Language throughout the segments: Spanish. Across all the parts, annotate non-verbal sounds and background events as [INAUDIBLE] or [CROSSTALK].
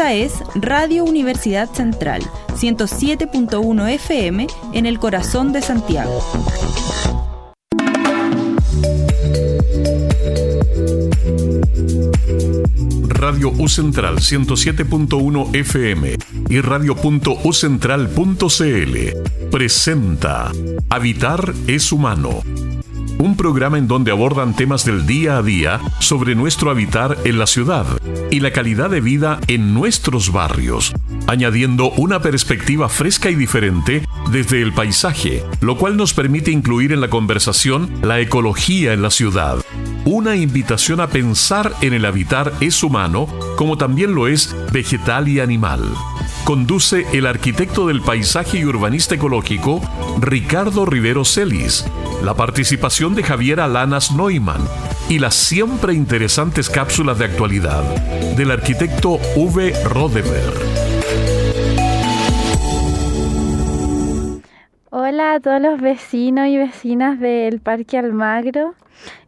Esta es Radio Universidad Central, 107.1 FM en el corazón de Santiago. Radio U Central 107.1 FM y radio.ucentral.cl presenta Habitar es humano un programa en donde abordan temas del día a día sobre nuestro habitar en la ciudad y la calidad de vida en nuestros barrios, añadiendo una perspectiva fresca y diferente desde el paisaje, lo cual nos permite incluir en la conversación la ecología en la ciudad. Una invitación a pensar en el habitar es humano, como también lo es vegetal y animal. Conduce el arquitecto del paisaje y urbanista ecológico, Ricardo Rivero Celis, la participación de Javiera Lanas Neumann y las siempre interesantes cápsulas de actualidad del arquitecto V. Rodever. Hola a todos los vecinos y vecinas del Parque Almagro.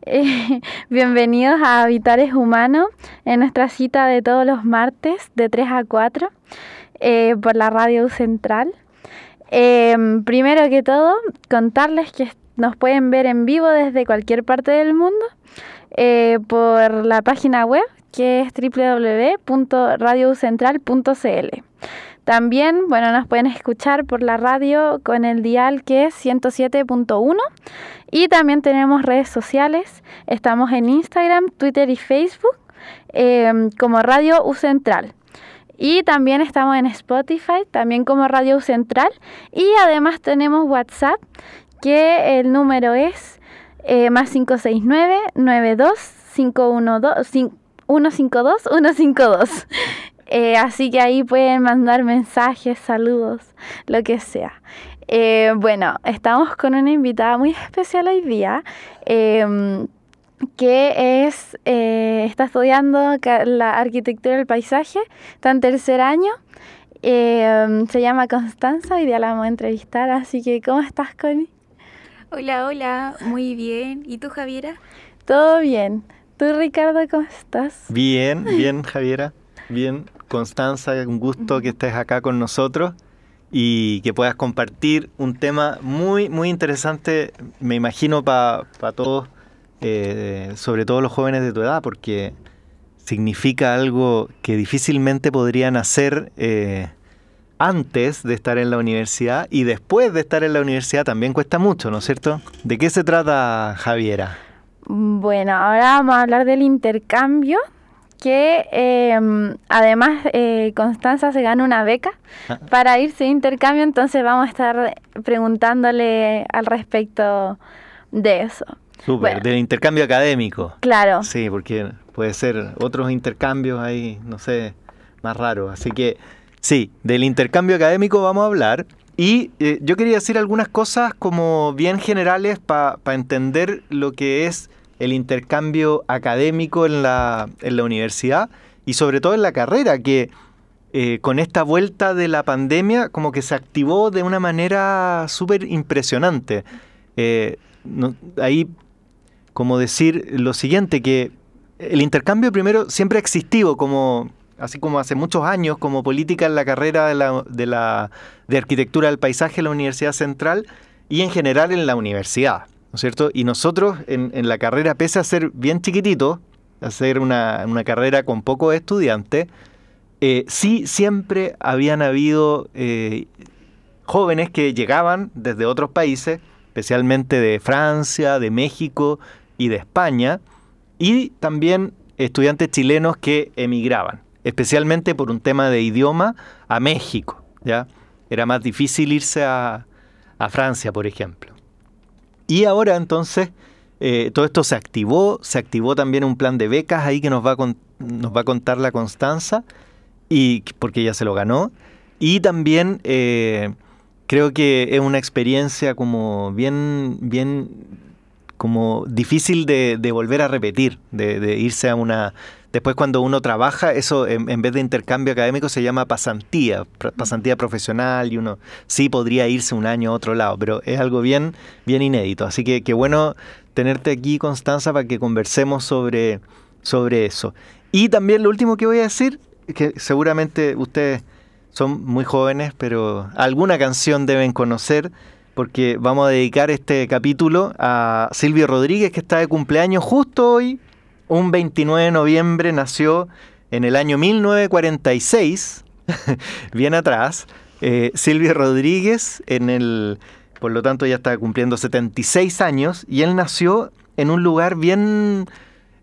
Eh, [LAUGHS] bienvenidos a Habitares Humanos en nuestra cita de todos los martes de 3 a 4 eh, por la radio central. Eh, primero que todo, contarles que nos pueden ver en vivo desde cualquier parte del mundo eh, por la página web que es www.radiocentral.cl. También, bueno, nos pueden escuchar por la radio con el dial que es 107.1 y también tenemos redes sociales. Estamos en Instagram, Twitter y Facebook como Radio U Central. Y también estamos en Spotify, también como Radio Central. Y además tenemos WhatsApp que el número es eh, más 569 92 512 152 152. así que ahí pueden mandar mensajes, saludos, lo que sea. Eh, bueno, estamos con una invitada muy especial hoy día. Que es, eh, está estudiando la arquitectura del paisaje, está en tercer año, em, se llama Constanza, y ya la vamos a entrevistar, así que ¿cómo estás, Connie? Hola, hola, muy bien. ¿Y tú, Javiera? Todo bien. ¿Tú, Ricardo, cómo estás? Bien, [LAUGHS] bien, Javiera. Bien, Constanza, un gusto que estés acá con nosotros y que puedas compartir un tema muy, muy interesante, me imagino, para todos, eh, sobre todo los jóvenes de tu edad, porque significa algo que difícilmente podrían hacer. Eh, antes de estar en la universidad y después de estar en la universidad también cuesta mucho, ¿no es cierto? ¿De qué se trata, Javiera? Bueno, ahora vamos a hablar del intercambio, que em, además eh, Constanza se gana una beca ah. para irse de intercambio, entonces vamos a estar preguntándole al respecto de eso. Súper, del intercambio académico. Claro. Sí, porque puede ser otros intercambios ahí, no sé, más raros. Así que Sí, del intercambio académico vamos a hablar. Y eh, yo quería decir algunas cosas como bien generales para entender lo que es el intercambio académico en la, en la universidad y sobre todo en la carrera, que eh, con esta vuelta de la pandemia como que se activó de una manera súper impresionante. Eh, ahí, como decir lo siguiente, que el intercambio primero siempre ha existido como así como hace muchos años, como política en la carrera de, la, de, arquitectura del paisaje en la Universidad Central y en general en la universidad, ¿no es cierto? Y nosotros en, la carrera, pese a ser bien chiquitito, a ser una, carrera con pocos estudiantes, eh, sí siempre habían habido eh, jóvenes que llegaban desde otros países, especialmente de Francia, de México y de España, y también estudiantes chilenos que emigraban especialmente por un tema de idioma, a México. ¿ya? Era más difícil irse a, Francia, por ejemplo. Y ahora entonces eh, todo esto se activó, se activó también un plan de becas ahí que nos va a, nos va a contar la Constanza, y, porque ella se lo ganó. Y también eh, creo que es una experiencia como bien, bien como difícil de, volver a repetir, de irse a una Después cuando uno trabaja, eso en, vez de intercambio académico se llama pasantía, pasantía profesional y uno sí podría irse un año a otro lado, pero es algo bien, bien inédito. Así que qué bueno tenerte aquí, Constanza, para que conversemos sobre, sobre eso. Y también lo último que voy a decir, que seguramente ustedes son muy jóvenes, pero alguna canción deben conocer porque vamos a dedicar este capítulo a Silvio Rodríguez, que está de cumpleaños justo hoy, un 29 de noviembre, nació en el año 1946, [LAUGHS] bien atrás. Eh, Silvio Rodríguez, en el, por lo tanto ya está cumpliendo 76 años, y él nació en un lugar bien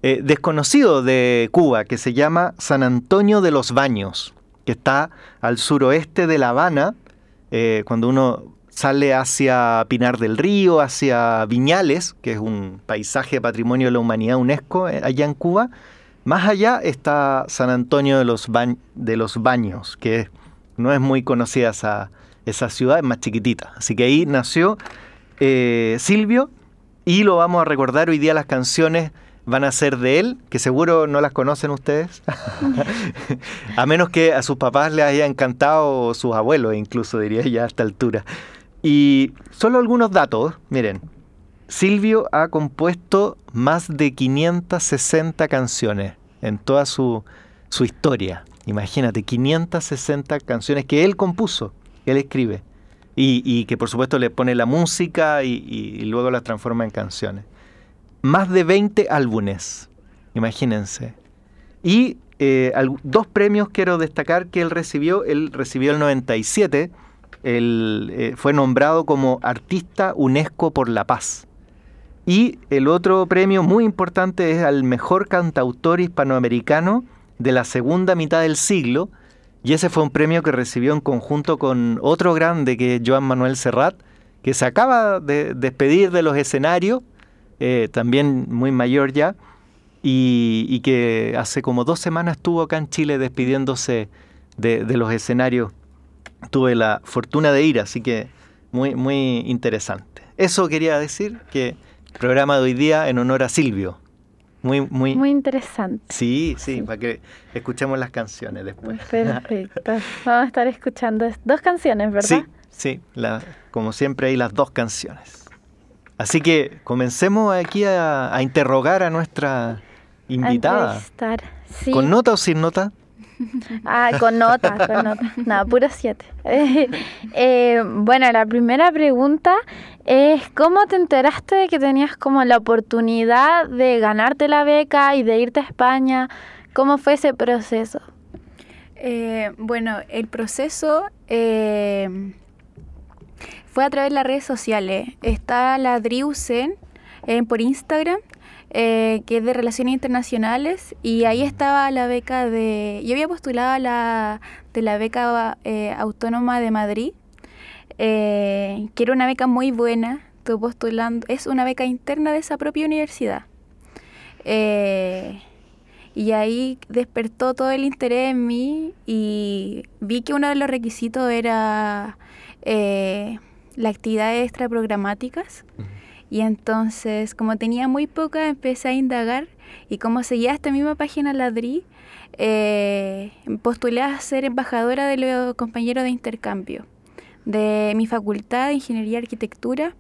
eh, desconocido de Cuba, que se llama San Antonio de los Baños, que está al suroeste de La Habana. Eh, cuando uno sale hacia Pinar del Río, hacia Viñales, que es un paisaje patrimonio de la humanidad UNESCO eh, allá en Cuba. Más allá está San Antonio de los, de los Baños, que no es muy conocida esa, esa, ciudad, es más chiquitita. Así que ahí nació eh, Silvio y lo vamos a recordar hoy día las canciones van a ser de él, que seguro no las conocen ustedes, [LAUGHS] a menos que a sus papás les haya encantado, o sus abuelos incluso diría ya a esta altura. Y solo algunos datos, miren. Silvio ha compuesto más de 560 canciones en toda su, su historia. Imagínate, 560 canciones que él compuso, que él escribe. Y, que por supuesto le pone la música y, luego las transforma en canciones. Más de 20 álbumes, imagínense. Y eh, dos premios quiero destacar que él recibió. Él recibió el 97 él, eh, fue nombrado como Artista UNESCO por la Paz. Y el otro premio muy importante es al mejor cantautor hispanoamericano de la segunda mitad del siglo. Y ese fue un premio que recibió en conjunto con otro grande que es Joan Manuel Serrat, que se acaba de despedir de los escenarios, eh, también muy mayor ya, y, que hace como dos semanas estuvo acá en Chile despidiéndose de, de los escenarios tuve la fortuna de ir, así que muy, muy interesante. Eso quería decir que el programa de hoy día en honor a Silvio. Muy, muy, muy interesante. Sí, sí, para que escuchemos las canciones después. Perfecto. [LAUGHS] Vamos a estar escuchando dos canciones, ¿verdad? Sí, sí, como siempre hay las dos canciones. Así que comencemos aquí a, interrogar a nuestra invitada. sí. ¿Con nota o sin nota? Ah, con nota, con nota. No, puro siete. [LAUGHS] Eh, bueno, la primera pregunta es, ¿cómo te enteraste de que tenías como la oportunidad de ganarte la beca y de irte a España? ¿Cómo fue ese proceso? Eh, bueno, el proceso eh, fue a través de las redes sociales. Está la Driusen por Instagram eh, que es de Relaciones Internacionales, y ahí estaba la beca de... Yo había postulado la, de la beca eh, autónoma de Madrid, eh, que era una beca muy buena, estoy postulando, es una beca interna de esa propia universidad. y ahí despertó todo el interés en mí y vi que uno de los requisitos era las actividades extraprogramáticas. Y entonces, como tenía muy poca, empecé a indagar y como seguía esta misma página Ladri, eh, postulé a ser embajadora de los compañeros de intercambio de mi facultad de Ingeniería y Arquitectura.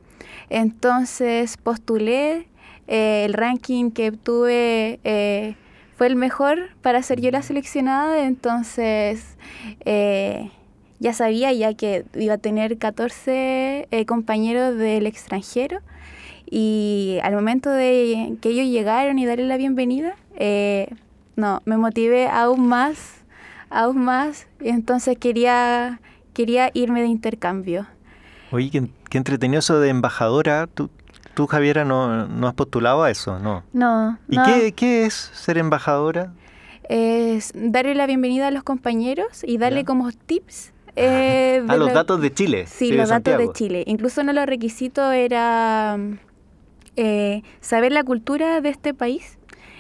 Entonces postulé, eh, el ranking que obtuve eh, fue el mejor para ser yo la seleccionada, entonces eh, ya sabía ya que iba a tener 14 compañeros del extranjero y al momento de que ellos llegaron y darle la bienvenida, eh, no, me motivé aún más, aún más, y entonces quería, quería irme de intercambio. Oye, qué, entretenido eso de embajadora. ¿Tú, tú Javiera, no, no has postulado a eso, ¿no? No. ¿Y Qué, qué es ser embajadora? Es darle la bienvenida a los compañeros y darle como tips eh, [LAUGHS] a los datos de Chile. Sí, los datos de Chile. Incluso uno de los requisitos era eh, saber la cultura de este país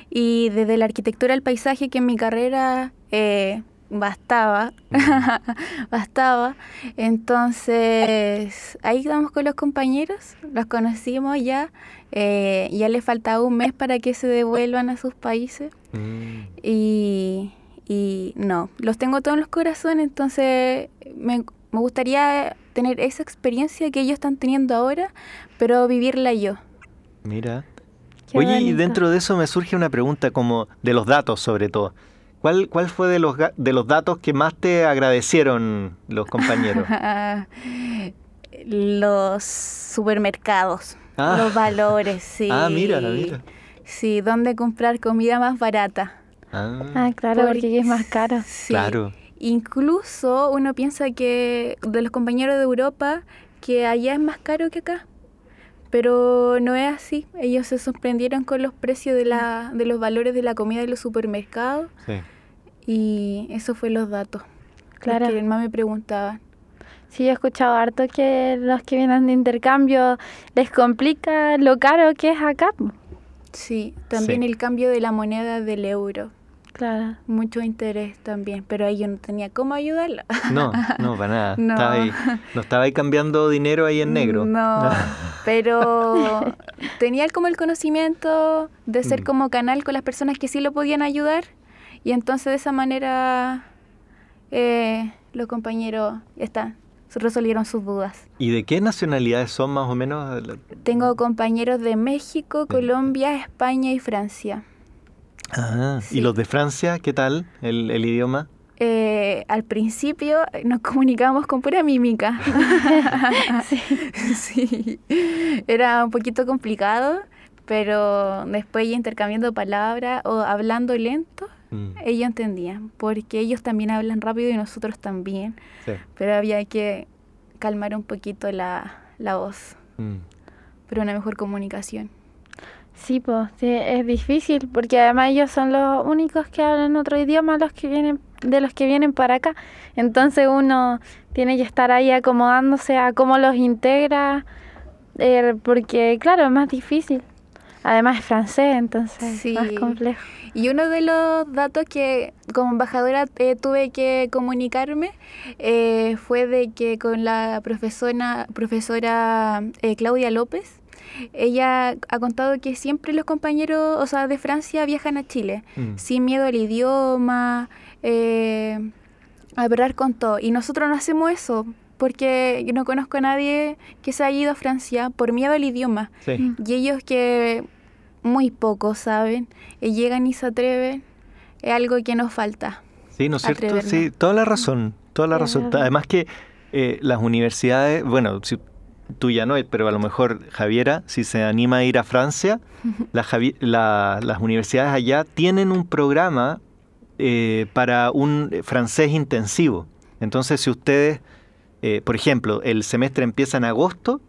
y desde la arquitectura al paisaje que en mi carrera eh, bastaba, [LAUGHS] bastaba. Entonces, ahí estamos con los compañeros, los conocimos ya, eh, ya les faltaba un mes para que se devuelvan a sus países. Mm. Y, y, no, los tengo todos en los corazones, entonces me, me gustaría tener esa experiencia que ellos están teniendo ahora, pero vivirla yo. Mira. Oye, y dentro de eso me surge una pregunta como de los datos sobre todo. ¿Cuál, ¿Cuál fue de los, de los datos que más te agradecieron los compañeros? [LAUGHS] los supermercados, ah. los valores, [LAUGHS] sí. Ah, mira, mira. Sí, dónde comprar comida más barata. Ah, ah claro, porque, es más caro. Sí. Claro. Incluso uno piensa que de los compañeros de Europa, que allá es más caro que acá. Pero no es así. Ellos se sorprendieron con los precios de, la, de los valores de la comida de los supermercados. Sí. Y eso fue los datos. Claro. que más me preguntaban. Sí, he escuchado harto que los que vienen de intercambio les complica lo caro que es acá. Sí, también el cambio de la moneda del euro. Claro. Mucho interés también, pero ahí yo no tenía cómo ayudarla. No, [LAUGHS] no, para nada. No. Estaba ahí, no estaba ahí cambiando dinero ahí en negro. No, [LAUGHS] pero tenía como el conocimiento de ser mm. como canal con las personas que sí lo podían ayudar y entonces de esa manera eh, los compañeros están resolvieron sus dudas. ¿Y de qué nacionalidades son más o menos? Tengo compañeros de México, Colombia, España y Francia. Ah, ¿y los de Francia, qué tal el, idioma? Eh, al principio nos comunicábamos con pura mímica. [LAUGHS] sí. [LAUGHS] sí. Era un poquito complicado, pero después intercambiando palabras o hablando lento, Mm. Ellos entendían, porque ellos también hablan rápido y nosotros también. Pero había que calmar un poquito la, la voz. Mm. Pero una mejor comunicación. Sí, pues es difícil porque además ellos son los únicos que hablan otro idioma los que vienen de los que vienen para acá. Entonces uno tiene que estar ahí acomodándose a cómo los integra eh, porque claro, es más difícil. Además es francés, entonces es más complejo. Y uno de los datos que como embajadora eh, tuve que comunicarme eh, fue de que con la profesora, profesora eh, Claudia López, ella ha contado que siempre los compañeros, o sea, de Francia viajan a Chile, mm. sin miedo al idioma, a hablar con todo. Y nosotros no hacemos eso, porque yo no conozco a nadie que se haya ido a Francia por miedo al idioma. Y ellos que muy pocos saben, y llegan y se atreven, es algo que nos falta. Sí, ¿no es cierto? Sí, toda la razón, toda la razón. Además que eh, las universidades, bueno, si, tú ya no, pero a lo mejor Javiera, si se anima a ir a Francia, [LAUGHS] las universidades allá tienen un programa eh, para un francés intensivo. Entonces, si ustedes, eh, por ejemplo, el semestre empieza en agosto,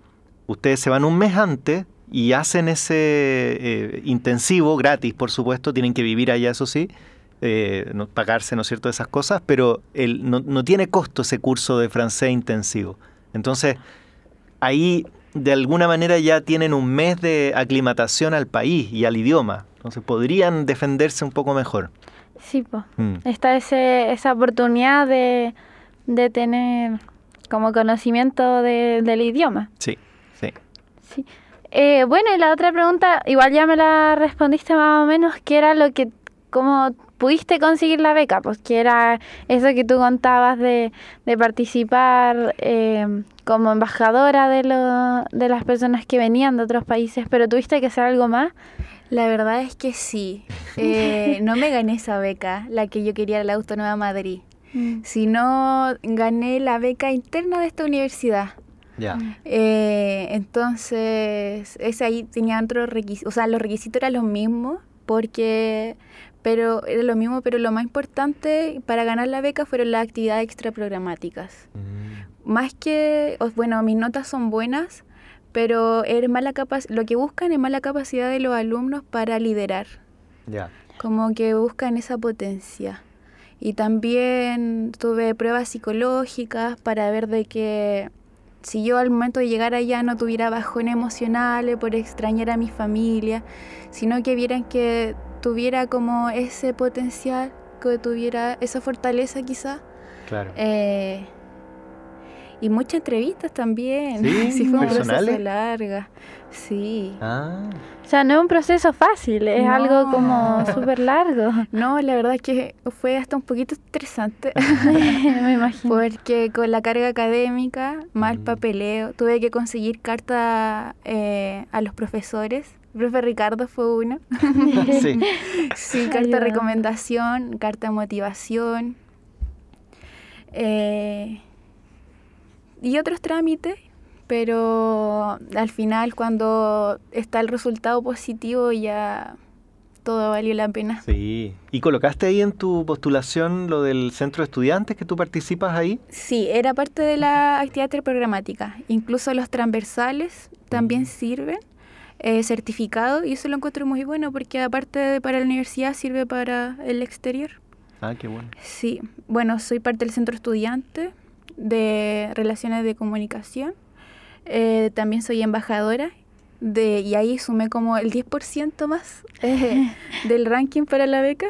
ustedes se van un mes antes y hacen ese eh, intensivo, gratis por supuesto, tienen que vivir allá, eso sí, eh, no, pagarse, ¿no es cierto?, esas cosas, pero el, no, no, tiene costo ese curso de francés intensivo. Entonces, ahí de alguna manera ya tienen un mes de aclimatación al país y al idioma, entonces podrían defenderse un poco mejor. Sí, pues. Está ese, esa oportunidad de, de tener como conocimiento de, del idioma. Sí, sí. Sí. Eh, bueno, y la otra pregunta, igual ya me la respondiste más o menos, ¿qué era lo que, cómo pudiste conseguir la beca? Pues que era eso que tú contabas de, de participar eh, como embajadora de, lo, de las personas que venían de otros países, pero tuviste que hacer algo más. La verdad es que sí. Eh, [LAUGHS] no me gané esa beca, la que yo quería la Autónoma Madrid, mm. sino gané la beca interna de esta universidad. Eh, entonces, ese ahí tenía otros requisitos, o sea, los requisitos eran los mismos, porque, pero era lo mismo, pero lo más importante para ganar la beca fueron las actividades extraprogramáticas. Mm. Más que, bueno, mis notas son buenas, pero es mala lo que buscan es más la capacidad de los alumnos para liderar. Como que buscan esa potencia. Y también tuve pruebas psicológicas para ver de que si yo al momento de llegar allá no tuviera bajón emocional por extrañar a mi familia, sino que vieran que tuviera como ese potencial, que tuviera esa fortaleza quizá. Claro. Eh, y muchas entrevistas también. Sí, [LAUGHS] fue un proceso larga. Sí. Ah. O sea, no es un proceso fácil, es algo como súper largo. [LAUGHS] No, la verdad es que fue hasta un poquito estresante. [LAUGHS] Me imagino. Porque con la carga académica, mal mm. papeleo, tuve que conseguir carta eh, a los profesores El profe Ricardo fue uno. [LAUGHS] Sí. Sí, carta de recomendación, carta de motivación. eh, y otros trámites, pero al final cuando está el resultado positivo ya todo valió la pena. Sí. ¿Y colocaste ahí en tu postulación lo del centro de estudiantes que tú participas ahí? Sí, era parte de la actividad programática. Incluso los transversales también Mm. sirven. Eh, certificado y eso lo encuentro muy bueno porque aparte de para la universidad sirve para el exterior. Ah, qué bueno. Sí, bueno, soy parte del centro estudiante de Relaciones de Comunicación. Eh, también soy embajadora de, y ahí sumé como el 10% más eh, [LAUGHS] del ranking para la beca.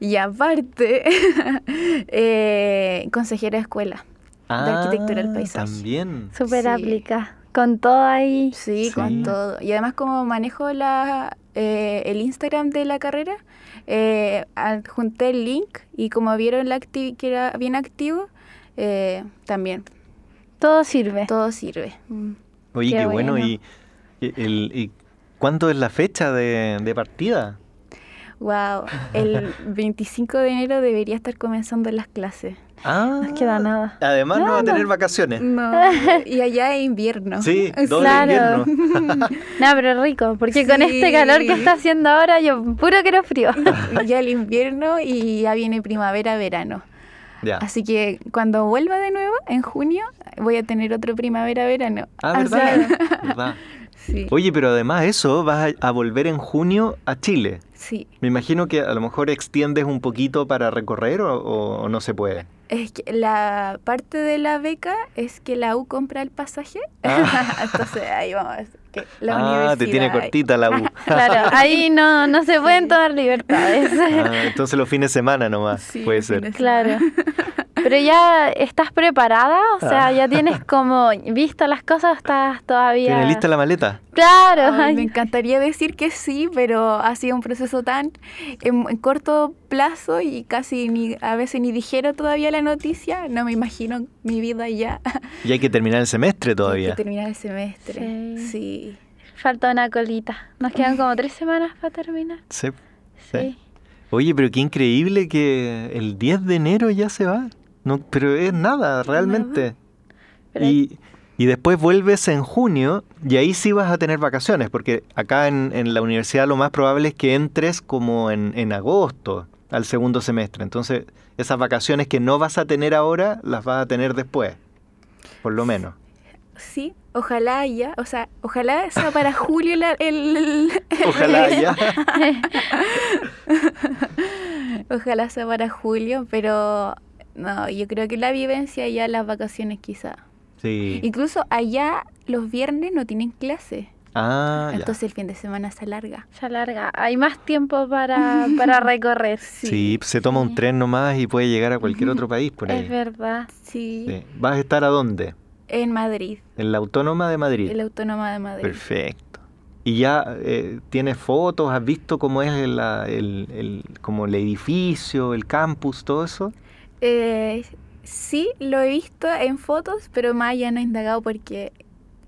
Y aparte, [LAUGHS] eh, consejera de escuela. arquitectura del Ah, paisaje. También. Súper Sí. aplica. Con todo ahí. Sí, Sí. con todo. Y además como manejo la, eh, el Instagram de la carrera, eh, adjunté el link y como vieron la que era bien activo, eh, también Todo sirve. todo sirve. Mm. Oye, Qué qué, bueno. bueno. ¿Y, el- y cuándo es la fecha de, de partida? Wow, el [LAUGHS] 25 de enero debería estar comenzando las clases. Ah, No queda nada. Además no va a tener vacaciones. No, y allá es invierno. Sí, doble Claro. invierno. [LAUGHS] No, pero rico, porque con este calor que está haciendo ahora, yo puro quiero frío. [LAUGHS] ya el invierno y ya viene primavera, verano. Ya. Así que cuando vuelva de nuevo, en junio, voy a tener otro primavera-verano. Ah, Así- ¿verdad? ¿verdad? Sí, Oye, pero además eso, vas a, a volver en junio a Chile. sí. Me imagino que a lo mejor extiendes un poquito para recorrer o, o- o no se puede. Es que la parte de la beca es que la U compra el pasaje. Ah. [LAUGHS] Entonces ahí vamos. Que la ah, universidad. te tiene cortita la U. [LAUGHS] Claro, ahí [LAUGHS] no, no se pueden tomar libertades. Ah, entonces los fines de semana nomás Sí, puede ser. Claro. Pero ya estás preparada, o sea, Ah. ya tienes [LAUGHS] como visto las cosas, estás todavía. ¿Tienes lista la maleta? Claro, Ay, me encantaría decir que sí, pero ha sido un proceso tan en, en corto plazo y casi ni a veces ni dijeron todavía la noticia. No me imagino mi vida ya. [LAUGHS] Y hay que terminar el semestre Hay todavía. que terminar el semestre. Sí. Sí. falta una colita. Nos quedan como tres semanas para terminar. Sí. Sí. Oye, pero qué increíble que el 10 de enero ya se va. No, pero es nada, realmente. Y, y después vuelves en junio y ahí sí vas a tener vacaciones, porque acá en, en la universidad lo más probable es que entres como en, en agosto al segundo semestre. Entonces, esas vacaciones que no vas a tener ahora, las vas a tener después, por lo menos. Sí, ojalá ya, o sea, ojalá sea para [LAUGHS] julio la- el, el- [LAUGHS] Ojalá ya. [LAUGHS] ojalá sea para julio, pero no, yo creo que la vivencia ya las vacaciones quizá. Sí. Incluso allá los viernes no tienen clase, Ah, ya. entonces el fin de semana se alarga. se alarga. Hay más tiempo para, para [LAUGHS] recorrer. Sí, se toma un tren nomás y puede llegar a cualquier otro país por ahí. Es verdad. Sí, Sí. ¿Vas a estar a dónde? en Madrid, En la Autónoma de Madrid. el Autónoma de Madrid. Perfecto. ¿Y ya eh, tienes fotos? ¿Has visto cómo es la- el, el- como el edificio, el campus, todo eso? Eh, sí, lo he visto en fotos, pero más ya no he indagado porque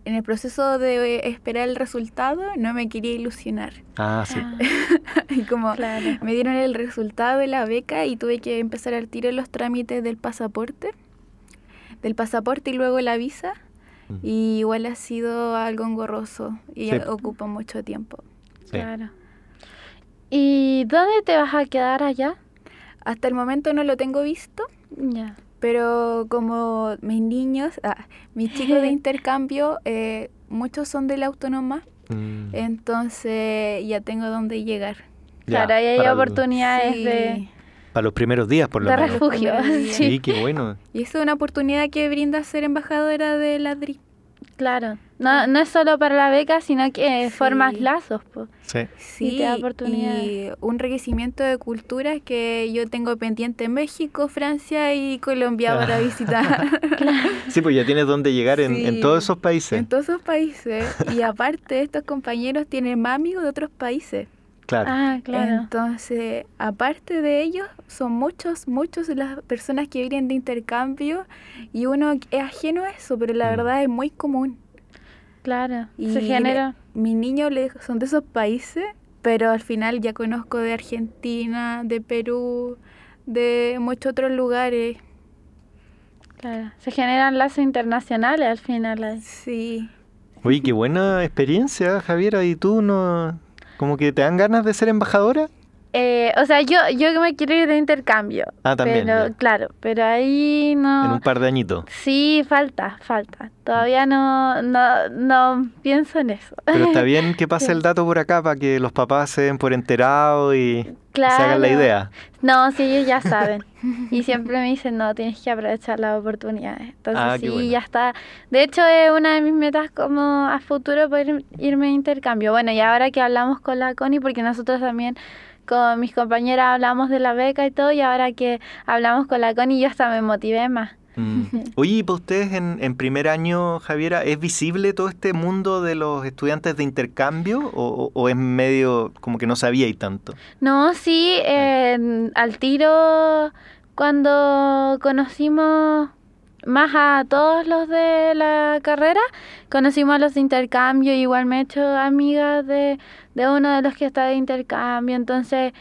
en el proceso de esperar el resultado no me quería ilusionar. Ah, sí. Ah, [LAUGHS] Y como claro. me dieron el resultado de la beca y tuve que empezar al tiro los trámites del pasaporte, del pasaporte y luego la visa. Mm. Y igual ha sido algo engorroso y Sí. ocupa mucho tiempo. Sí. Claro. ¿Y dónde te vas a quedar allá? Hasta el momento no lo tengo visto, Ya. pero como mis niños, ah, mis chicos de [LAUGHS] intercambio, eh, muchos son de la autónoma, Mm, entonces ya tengo dónde llegar. ya, claro, ahí hay oportunidades Sí. de, Para los primeros días, por lo de menos. refugio. Sí, Sí, qué bueno. Y eso es una oportunidad que brinda ser embajadora de la DRI. Claro. No, no es solo para la beca, sino que Sí. formas lazos. po. Sí. Sí, te da oportunidades. y un enriquecimiento de culturas que yo tengo pendiente en México, Francia y Colombia para visitar. [LAUGHS] Sí, pues ya tienes dónde llegar en, en todos esos países. en todos esos países. Y aparte, estos compañeros tienen más amigos de otros países. Claro. Ah, claro. Entonces, aparte de ellos, son muchos, muchos de las personas que vienen de intercambio y uno es ajeno a eso, pero la Mm. verdad es muy común. Claro, Y se genera. Mis niños le- son de esos países, pero al final ya conozco de Argentina, de Perú, de muchos otros lugares. Claro, se generan lazos internacionales al final. ahí. Sí. Oye, qué buena experiencia, Javiera. ¿Y tú no, como que te dan ganas de ser embajadora? Eh, o sea, yo, yo que me quiero ir de intercambio. Ah, también, Pero, ya. claro, pero ahí no. En un par de añitos. Sí, falta, falta. Todavía no, no, no pienso en eso. Pero está bien que [LAUGHS] pase el dato por acá para que los papás se den por enterados y se hagan la Claro. idea. No, sí, ellos ya saben. Y siempre me dicen, no, tienes que aprovechar las oportunidades. Entonces Ah, sí, bueno. ya está. De hecho, es una de mis metas como a futuro poder irme de intercambio. Bueno, y ahora que hablamos con la Connie, porque nosotros también con mis compañeras hablamos de la beca y todo, y ahora que hablamos con la Connie, yo hasta me motivé más. Mm. [LAUGHS] Oye, ¿y para ustedes en, en primer año, Javiera, es visible todo este mundo de los estudiantes de intercambio o, o- es medio como que no sabíais tanto? No, sí, eh, al tiro cuando conocimos más a todos los de la carrera, conocimos a los de intercambio, igual me he hecho amigas de, de uno de los que está de intercambio, entonces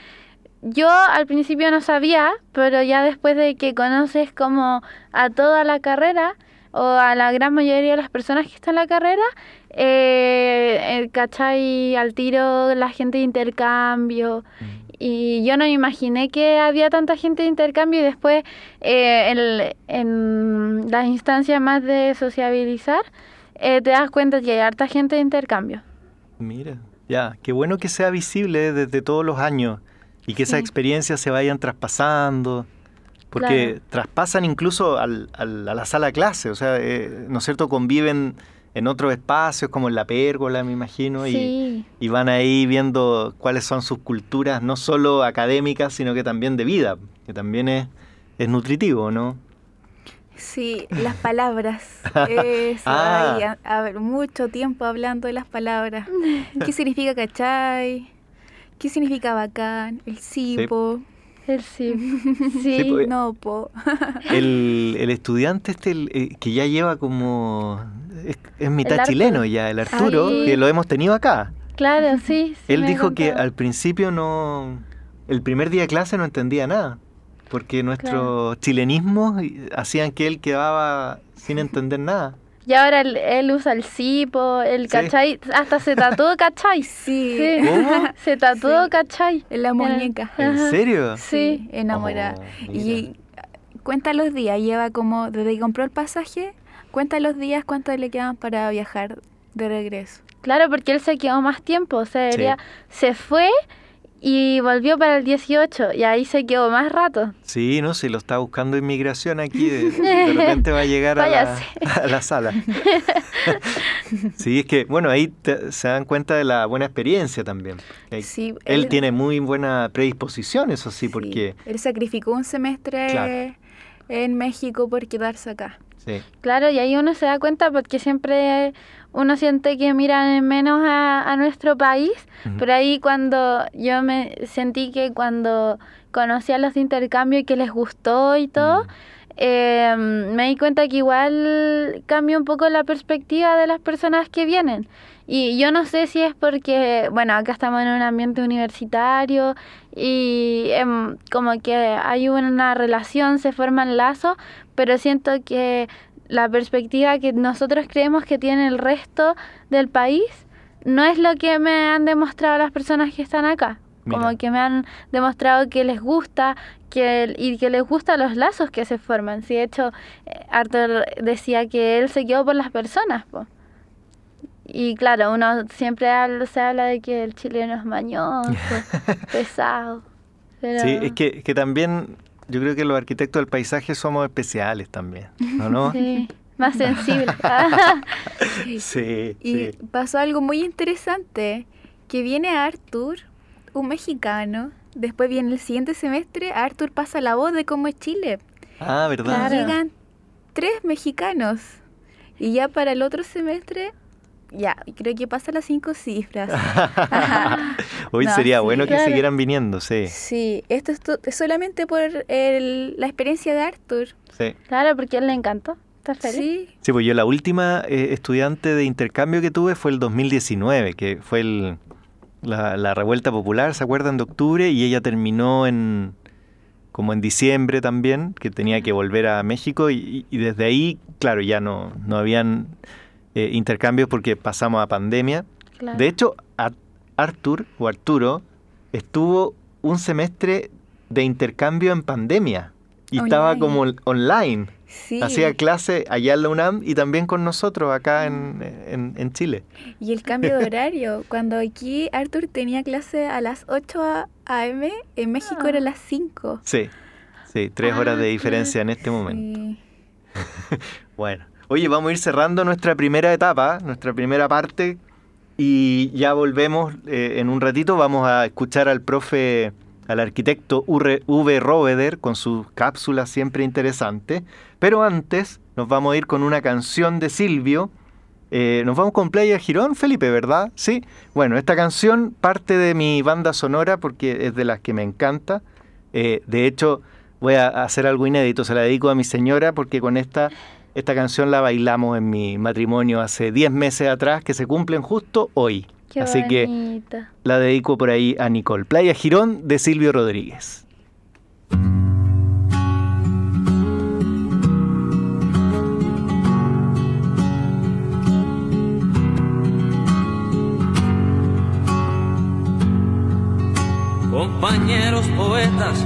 yo al principio no sabía, pero ya después de que conoces como a toda la carrera o a la gran mayoría de las personas que están en la carrera, eh, el ¿cachai? Al tiro la gente de intercambio. Y yo no me imaginé que había tanta gente de intercambio y después eh, el- en las instancias más de sociabilizar eh, te das cuenta que hay harta gente de intercambio. Mira, ya, qué bueno que sea visible desde todos los años y que esas Sí. experiencias se vayan traspasando, porque Claro. traspasan incluso al- al- a la sala de clase, o sea, eh, ¿no es cierto? Conviven en otros espacios como en la pérgola, me imagino, y, Sí, y van ahí viendo cuáles son sus culturas, no solo académicas, sino que también de vida, que también es, es nutritivo, ¿no? Sí, las palabras. [LAUGHS] Eso, Ah. ahí, a, a ver, mucho tiempo hablando de las palabras. [LAUGHS] ¿Qué significa cachai? ¿Qué significa bacán? El cipo. el sí. [LAUGHS] Sí, Sí, pues, No, po. El, el estudiante este el, eh, que ya lleva como... Es, es mitad chileno ya, el Arturo, que lo hemos tenido acá. claro, sí. sí Él dijo que al principio no... El primer día de clase no entendía nada, porque nuestros chilenismos y- hacían que él quedaba sin entender nada. Y ahora él, él usa el cipo, el Sí. cachai, hasta se tatuó [LAUGHS] cachai. Sí. Sí. ¿Cómo? [LAUGHS] Se tatuó Sí. cachai. En la muñeca. ¿En Ajá. serio? Sí. enamorada. Oh, y cuenta los días, lleva como, desde que compró el pasaje, cuenta los días cuánto le quedan para viajar de regreso. Claro, porque él se quedó más tiempo, o sea, Sí. se fue y volvió para el 18 y ahí se quedó más rato. Sí, no sé, lo está buscando inmigración aquí. De, [LAUGHS] de repente va a llegar a la, [LAUGHS] a la sala. [LAUGHS] Sí, es que, bueno, ahí te- se dan cuenta de la buena experiencia también. Sí, Él tiene muy buena predisposición, eso sí, porque... Él sacrificó un semestre Claro. en México por quedarse acá. Sí, Claro, y ahí uno se da cuenta porque siempre uno siente que miran en menos a, a nuestro país, pero ahí cuando yo me sentí que cuando conocí a los de intercambio y que les gustó y todo, eh, me di cuenta que igual cambia un poco la perspectiva de las personas que vienen. Y yo no sé si es porque, bueno, acá estamos en un ambiente universitario y em, como que hay una relación, se forman lazos, pero siento que la perspectiva que nosotros creemos que tiene el resto del país no es lo que me han demostrado las personas que están acá. Mira. Como que me han demostrado que les gusta que y que les gustan los lazos que se forman. Sí, de hecho, eh, Arthur decía que él se quedó por las personas. po. Y claro, uno siempre habla- se habla de que el chileno es mañoso, [LAUGHS] pesado. Pero... sí es que, es que también yo creo que los arquitectos del paisaje somos especiales también, ¿no? no? [LAUGHS] Sí, más sensible. [LAUGHS] Sí, Y sí. pasó algo muy interesante, que viene Arthur, un mexicano, después viene el siguiente semestre, Arthur pasa la voz de cómo es Chile. Ah, ¿verdad? Claro. Llegan tres mexicanos. Y ya para el otro semestre, ya, creo que pasa las cinco cifras. [LAUGHS] Hoy No, sería sí, bueno que claro. siguieran viniendo, sí, Sí, esto es, to- es solamente por el- la experiencia de Arthur. sí. claro, porque a él le encantó. ¿Estás feliz? Sí, Sí, pues yo la última eh, estudiante de intercambio que tuve fue el 2019, que fue el, la, la revuelta popular, ¿se acuerdan? De octubre, y ella terminó en como en diciembre también, que tenía que volver a México, y, y desde ahí, claro, ya no, no habían eh, intercambios porque pasamos a pandemia. Claro. De hecho, Ar- Artur o Arturo estuvo un semestre de intercambio en pandemia y estaba como online. sí. Hacía clase allá en la UNAM y también con nosotros acá en, en- en Chile. Y el cambio de [LAUGHS] horario. Cuando aquí Arthur tenía clase a las 8 a- a.m., en México Ah. era las 5. Sí, sí, tres horas de Ah, diferencia en este momento. Sí. [LAUGHS] [LAUGHS] Bueno, oye, vamos a ir cerrando nuestra primera etapa, nuestra primera parte, y ya volvemos eh, en un ratito. Vamos a escuchar al profe, al arquitecto V. Roveder con sus cápsulas siempre interesantes. Pero antes nos vamos a ir con una canción de Silvio. Eh, nos vamos con Playa Girón, Felipe, ¿verdad? Sí. Bueno, esta canción parte de mi banda sonora porque es de las que me encanta. Eh, de hecho, voy a hacer algo inédito, se la dedico a mi señora porque con esta, esta canción la bailamos en mi matrimonio hace 10 meses atrás, que se cumplen justo hoy. Qué Así que la dedico por ahí a Nicole. Playa Girón de Silvio Rodríguez. Compañeros poetas,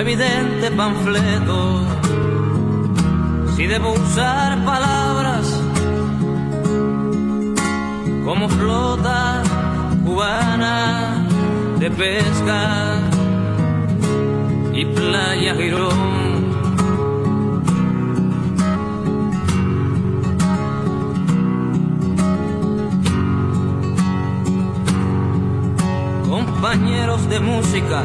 evidente panfleto. Si debo usar palabras como flota cubana de pesca y playa Girón. compañeros de música,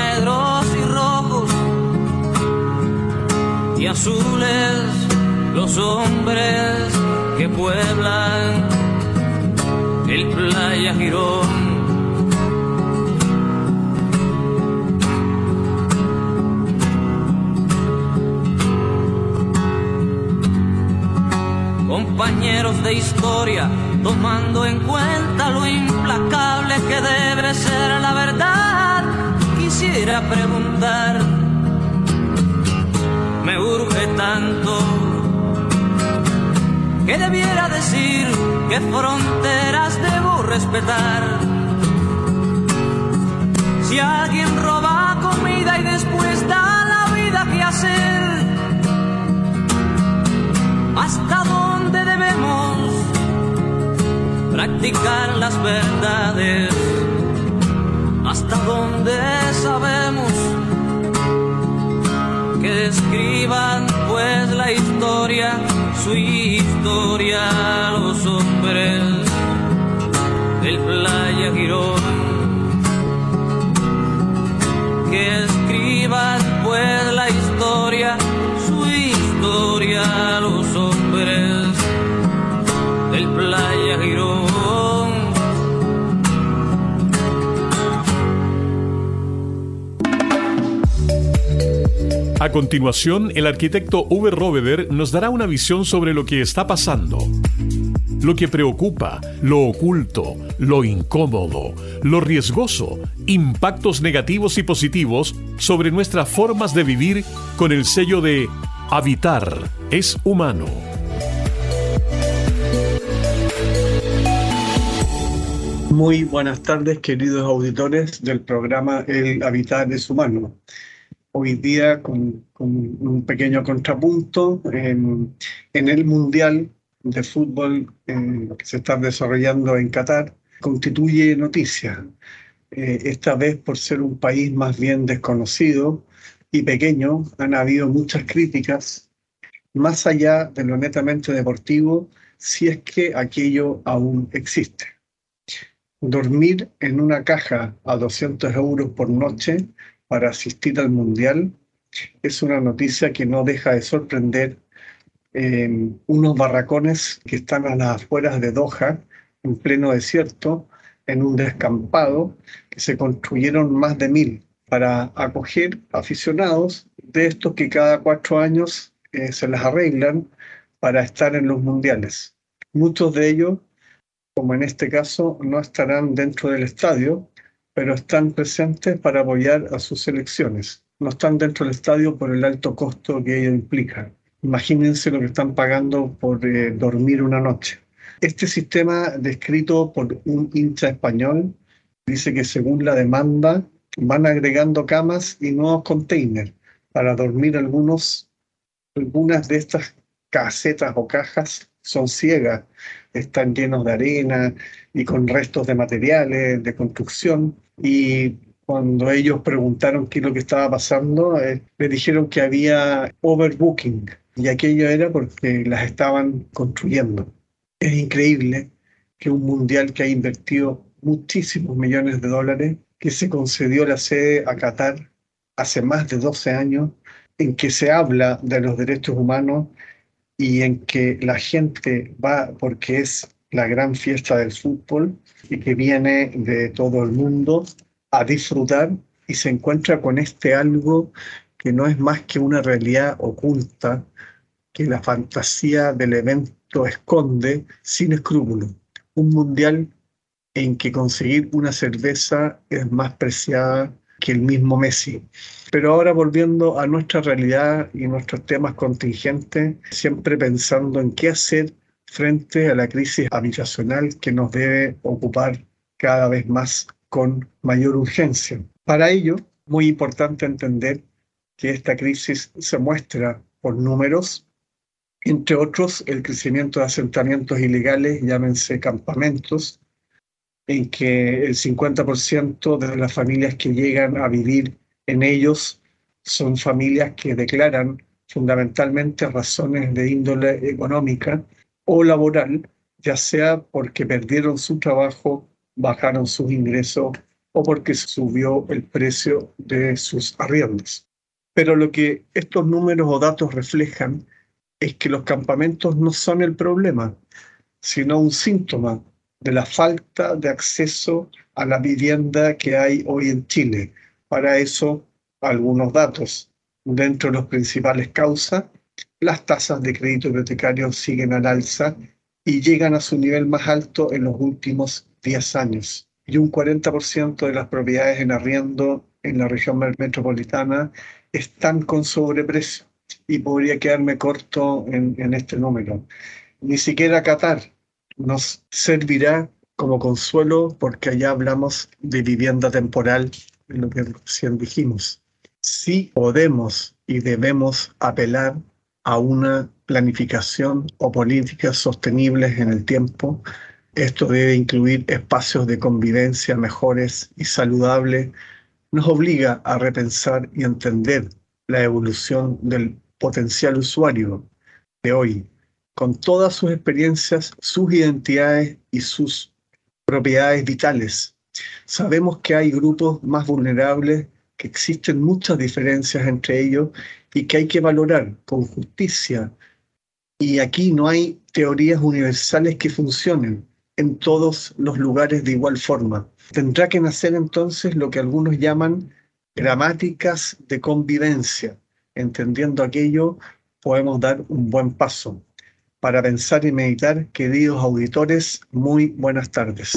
negros y rojos y azules, los hombres que pueblan el playa Girón. compañeros de historia, tomando en cuenta lo implacable que debe ser la verdad, quisiera preguntar, me urge tanto que debiera decir qué fronteras debo respetar. Si alguien roba comida y después da la vida que hacer, hasta dónde debemos practicar las verdades, hasta dónde sabemos que escriban pues la historia, su historia, los hombres del playa Girón. Que escriban A continuación, el arquitecto V. Roveder nos dará una visión sobre lo que está pasando. lo que preocupa, lo oculto, lo incómodo, lo riesgoso, impactos negativos y positivos sobre nuestras formas de vivir con el sello de Habitar es humano. Muy buenas tardes, queridos auditores del programa El Habitar es humano. Hoy día con, un pequeño contrapunto en el Mundial de fútbol eh, que se está desarrollando en Qatar constituye noticia. Eh, esta vez por ser un país más bien desconocido y pequeño, han habido muchas críticas, más allá de lo netamente deportivo, si es que aquello aún existe. Dormir en una caja a 200 euros por noche para asistir al Mundial es una noticia que no deja de sorprender unos barracones que están a las afueras de Doha, en pleno desierto, en un descampado, que se construyeron más de mil para acoger aficionados de estos que cada cuatro años eh, se les arreglan para estar en los mundiales. Muchos de ellos, como en este caso, no estarán dentro del estadio, pero están presentes para apoyar a sus selecciones. No están dentro del estadio por el alto costo que ello implica. Imagínense lo que están pagando por eh, dormir una noche. Este sistema descrito por un hincha español dice que según la demanda van agregando camas y nuevos containers para dormir algunos. Algunas de estas casetas o cajas son ciegas, están llenos de arena y con restos de materiales, de construcción. Y cuando ellos preguntaron qué es lo que estaba pasando, eh, le dijeron que había overbooking, y aquello era porque las estaban construyendo. Es increíble que un mundial que ha invertido muchísimos millones de dólares, que se concedió la sede a Qatar hace más de 12 años, en que se habla de los derechos humanos y en que la gente va porque es la gran fiesta del fútbol y que viene de todo el mundo a disfrutar y se encuentra con este algo que no es más que una realidad oculta que la fantasía del evento esconde sin escrúpulos. Un mundial en que conseguir una cerveza es más preciada que el mismo Messi. Pero ahora volviendo a nuestra realidad y nuestros temas contingentes, siempre pensando en qué hacer frente a la crisis habitacional que nos debe ocupar cada vez más con mayor urgencia. Para ello, muy importante entender que esta crisis se muestra por números entre otros el crecimiento de asentamientos ilegales, llámense campamentos, en que el 50% de las familias que llegan a vivir en ellos son familias que declaran fundamentalmente razones de índole económica o laboral, ya sea porque perdieron su trabajo, bajaron sus ingresos o porque subió el precio de sus arriendos. Pero lo que estos números o datos reflejan es que los campamentos no son el problema, sino un síntoma de la falta de acceso a la vivienda que hay hoy en Chile. Para eso, algunos datos. Dentro de las principales causas, las tasas de crédito hipotecario siguen al alza y llegan a su nivel más alto en los últimos 10 años. Y un 40% de las propiedades en arriendo en la región metropolitana están con sobreprecio y podría quedarme corto en, este número. Ni siquiera Qatar nos servirá como consuelo porque allá hablamos de vivienda temporal, lo que recién dijimos. Sí podemos y debemos apelar a una planificación o políticas sostenibles en el tiempo. Esto debe incluir espacios de convivencia mejores y saludables. Nos obliga a repensar y entender la evolución del potencial usuario de hoy, con todas sus experiencias, sus identidades y sus propiedades vitales. Sabemos que hay grupos más vulnerables, que existen muchas diferencias entre ellos y que hay que valorar con justicia. Y aquí no hay teorías universales que funcionen en todos los lugares de igual forma. Tendrá que nacer entonces lo que algunos llaman gramáticas de convivencia. Entendiendo aquello, podemos dar un buen paso. para pensar y meditar. Queridos auditores, muy buenas tardes.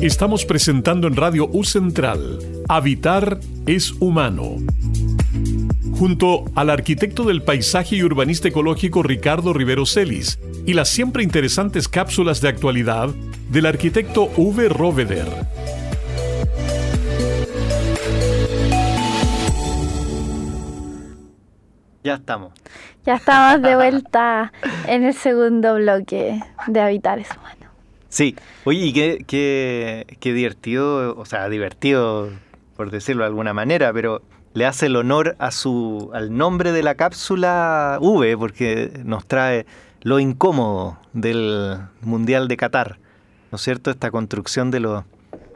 Estamos presentando en Radio U Central, Habitar es Humano. Junto al arquitecto del paisaje y urbanista ecológico Ricardo Rivero Celis y las siempre interesantes cápsulas de actualidad del arquitecto V. Roveder. Ya estamos. Ya estamos de vuelta en el segundo bloque de Habitar es Humano. Sí, oye, y qué, qué, qué divertido, o sea, divertido por decirlo de alguna manera, pero le hace el honor a su, al nombre de la cápsula V, porque nos trae lo incómodo del Mundial de Qatar, ¿no es cierto? Esta construcción de los,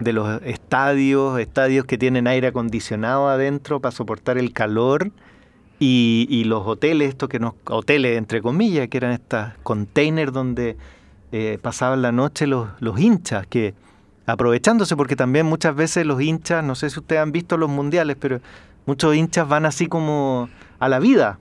de los estadios, estadios que tienen aire acondicionado adentro para soportar el calor. Y, y los hoteles, estos que nos, hoteles entre comillas, que eran estos containers donde eh, pasaban la noche los, los hinchas, que aprovechándose, porque también muchas veces los hinchas, no sé si ustedes han visto los mundiales, pero muchos hinchas van así como a la vida.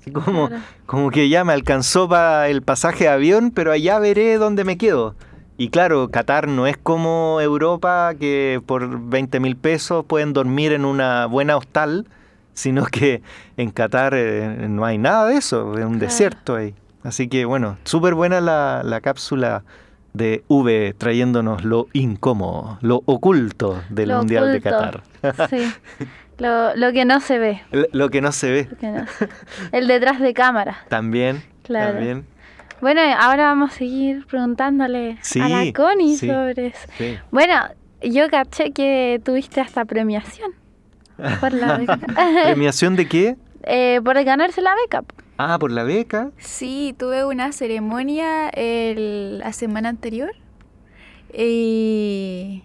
Así como, Claro. como que ya me alcanzó para el pasaje de avión, pero allá veré dónde me quedo. Y claro, Qatar no es como Europa, que por 20 mil pesos pueden dormir en una buena hostal, sino que en Qatar eh, no hay nada de eso, es un Claro. desierto ahí. Así que bueno, súper buena la, la cápsula de V trayéndonos lo incómodo, lo oculto del Lo Mundial de. Qatar. [LAUGHS] Sí. Lo, lo que no se ve. Lo- Lo que no se ve lo que no El detrás de cámara. [LAUGHS] también. Claro. También. Bueno, ahora vamos a seguir preguntándole Sí, a la Connie sí. sobre eso. Sí. Bueno, yo caché que tuviste hasta premiación por la [LAUGHS] beca. ¿Premiación de qué? Eh, por ganarse la beca. Ah, por la beca. Sí, tuve una ceremonia la semana anterior y,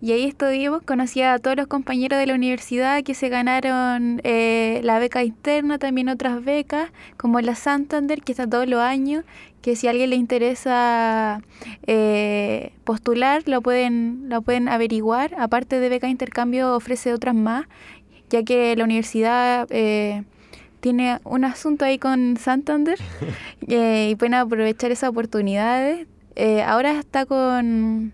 y ahí estuvimos, conocí a todos los compañeros de la universidad que se ganaron eh, la beca interna, también otras becas, como la Santander, que está todos los años, que si a alguien le interesa eh, postular, lo pueden, lo pueden averiguar. Aparte de beca intercambio, ofrece otras más, ya que la universidad... eh, tiene un asunto ahí con Santander [LAUGHS] eh, y pueden aprovechar esas oportunidades. Eh, ahora está con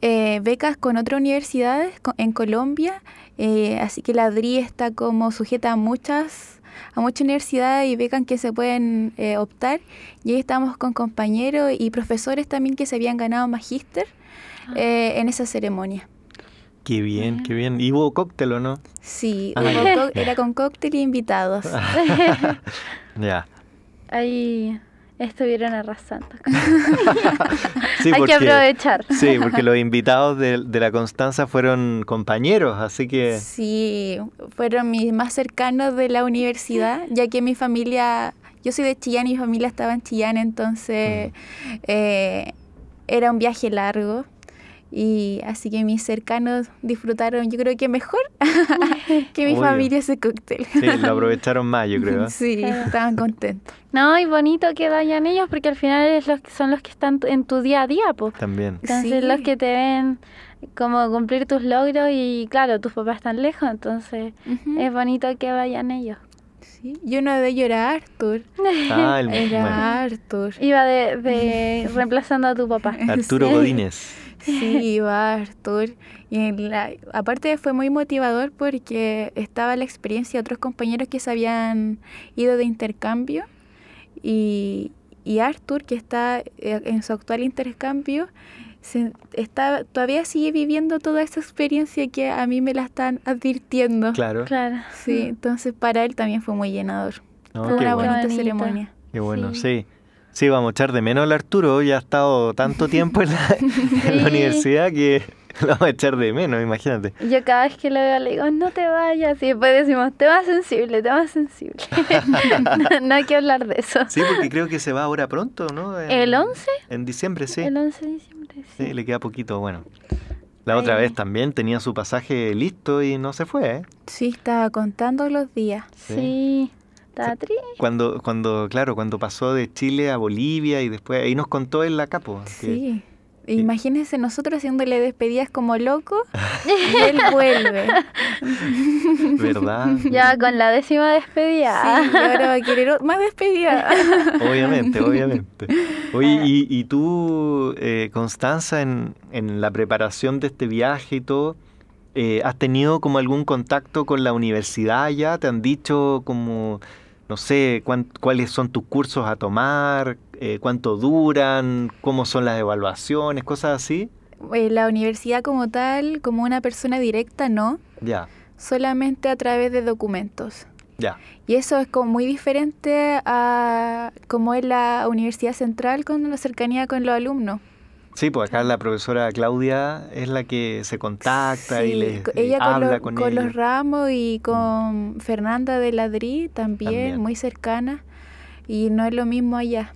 eh, becas con otras universidades en Colombia, eh, así que la DRI está como sujeta a muchas a muchas universidades y becas que se pueden eh, optar. Y ahí estamos con compañeros y profesores también que se habían ganado magíster eh, en esa ceremonia. Qué bien, qué bien. ¿Y hubo cóctel o no? Sí, Ah, hubo [LAUGHS] era con cóctel y invitados. [LAUGHS] Ya. Ahí estuvieron arrasando. [LAUGHS] Sí, Hay porque- que aprovechar. Sí, porque los invitados de, de la Constanza fueron compañeros, así que Sí, fueron mis más cercanos de la universidad, ya que mi familia, yo soy de Chillán y mi familia estaba en Chillán, entonces eh, era un viaje largo. Y así que mis cercanos disfrutaron, yo creo que mejor [LAUGHS] que mi Obvio. familia ese cóctel. sí, lo [LAUGHS] aprovecharon más, yo creo. Sí, Claro. estaban contentos. No, y bonito que vayan ellos porque al final es los que son los que están en tu día a día, pues. También. Entonces Sí. los que te ven como cumplir tus logros y claro, tus papás están lejos, entonces es bonito que vayan ellos. Sí, Y uno de ellos era Arthur. [LAUGHS] Ah, el, Era bueno, Arthur. Iba de, de reemplazando a tu papá. Arturo Sí. Godínez. Sí, [LAUGHS] iba Arthur. Y en la- aparte fue muy motivador porque estaba la experiencia de otros compañeros que se habían ido de intercambio. Y, y Arthur, que está eh, en su actual intercambio, se, está, todavía sigue viviendo toda esa experiencia que a mí me la están advirtiendo. Claro. Claro. Sí, entonces para él también fue muy llenador. No, fue una bonita ceremonia. Qué bueno, Sí. sí. Sí, vamos a echar de menos al Arturo. Ya ha estado tanto tiempo en la, [LAUGHS] en la Sí. universidad que [LAUGHS] lo vamos a echar de menos, imagínate. Yo cada vez que lo veo le digo, no te vayas. Y después decimos, tema sensible, tema sensible. [LAUGHS] no, no hay que hablar de eso. Sí, porque creo que se va ahora pronto, ¿no? En- ¿El 11? En diciembre, sí. El 11 de diciembre, sí. Sí, le queda poquito, bueno. La otra vez también tenía su pasaje listo y no se fue, ¿eh? Sí, estaba contando los días. Sí, está triste. Cuando, cuando, claro, cuando pasó de Chile a Bolivia y después ahí nos contó en la capo. Que, Sí. Imagínense nosotros haciéndole despedidas como loco [LAUGHS] y él vuelve. [LAUGHS] ¿Verdad? [LAUGHS] Ya con la décima despedida. Sí, y ahora va a querer más despedida. Obviamente, obviamente. Oye, y, y tú, eh, Constanza, en, en la preparación de este viaje y todo, eh, ¿has tenido como algún contacto con la universidad ya? ¿Te han dicho como, no sé, cuán- cuáles son tus cursos a tomar, eh, cuánto duran, cómo son las evaluaciones, cosas así? Eh, La universidad como tal, como una persona directa, no. Ya, Solamente a través de documentos. ya. Y eso es como muy diferente a como es la Universidad Central con la cercanía con los alumnos. Sí, pues acá la profesora Claudia es la que se contacta y Sí, eh, ella con, habla los- con, con ellos. los ramos y con Fernanda de Ladrí también, También. muy cercana. Y no es lo mismo allá.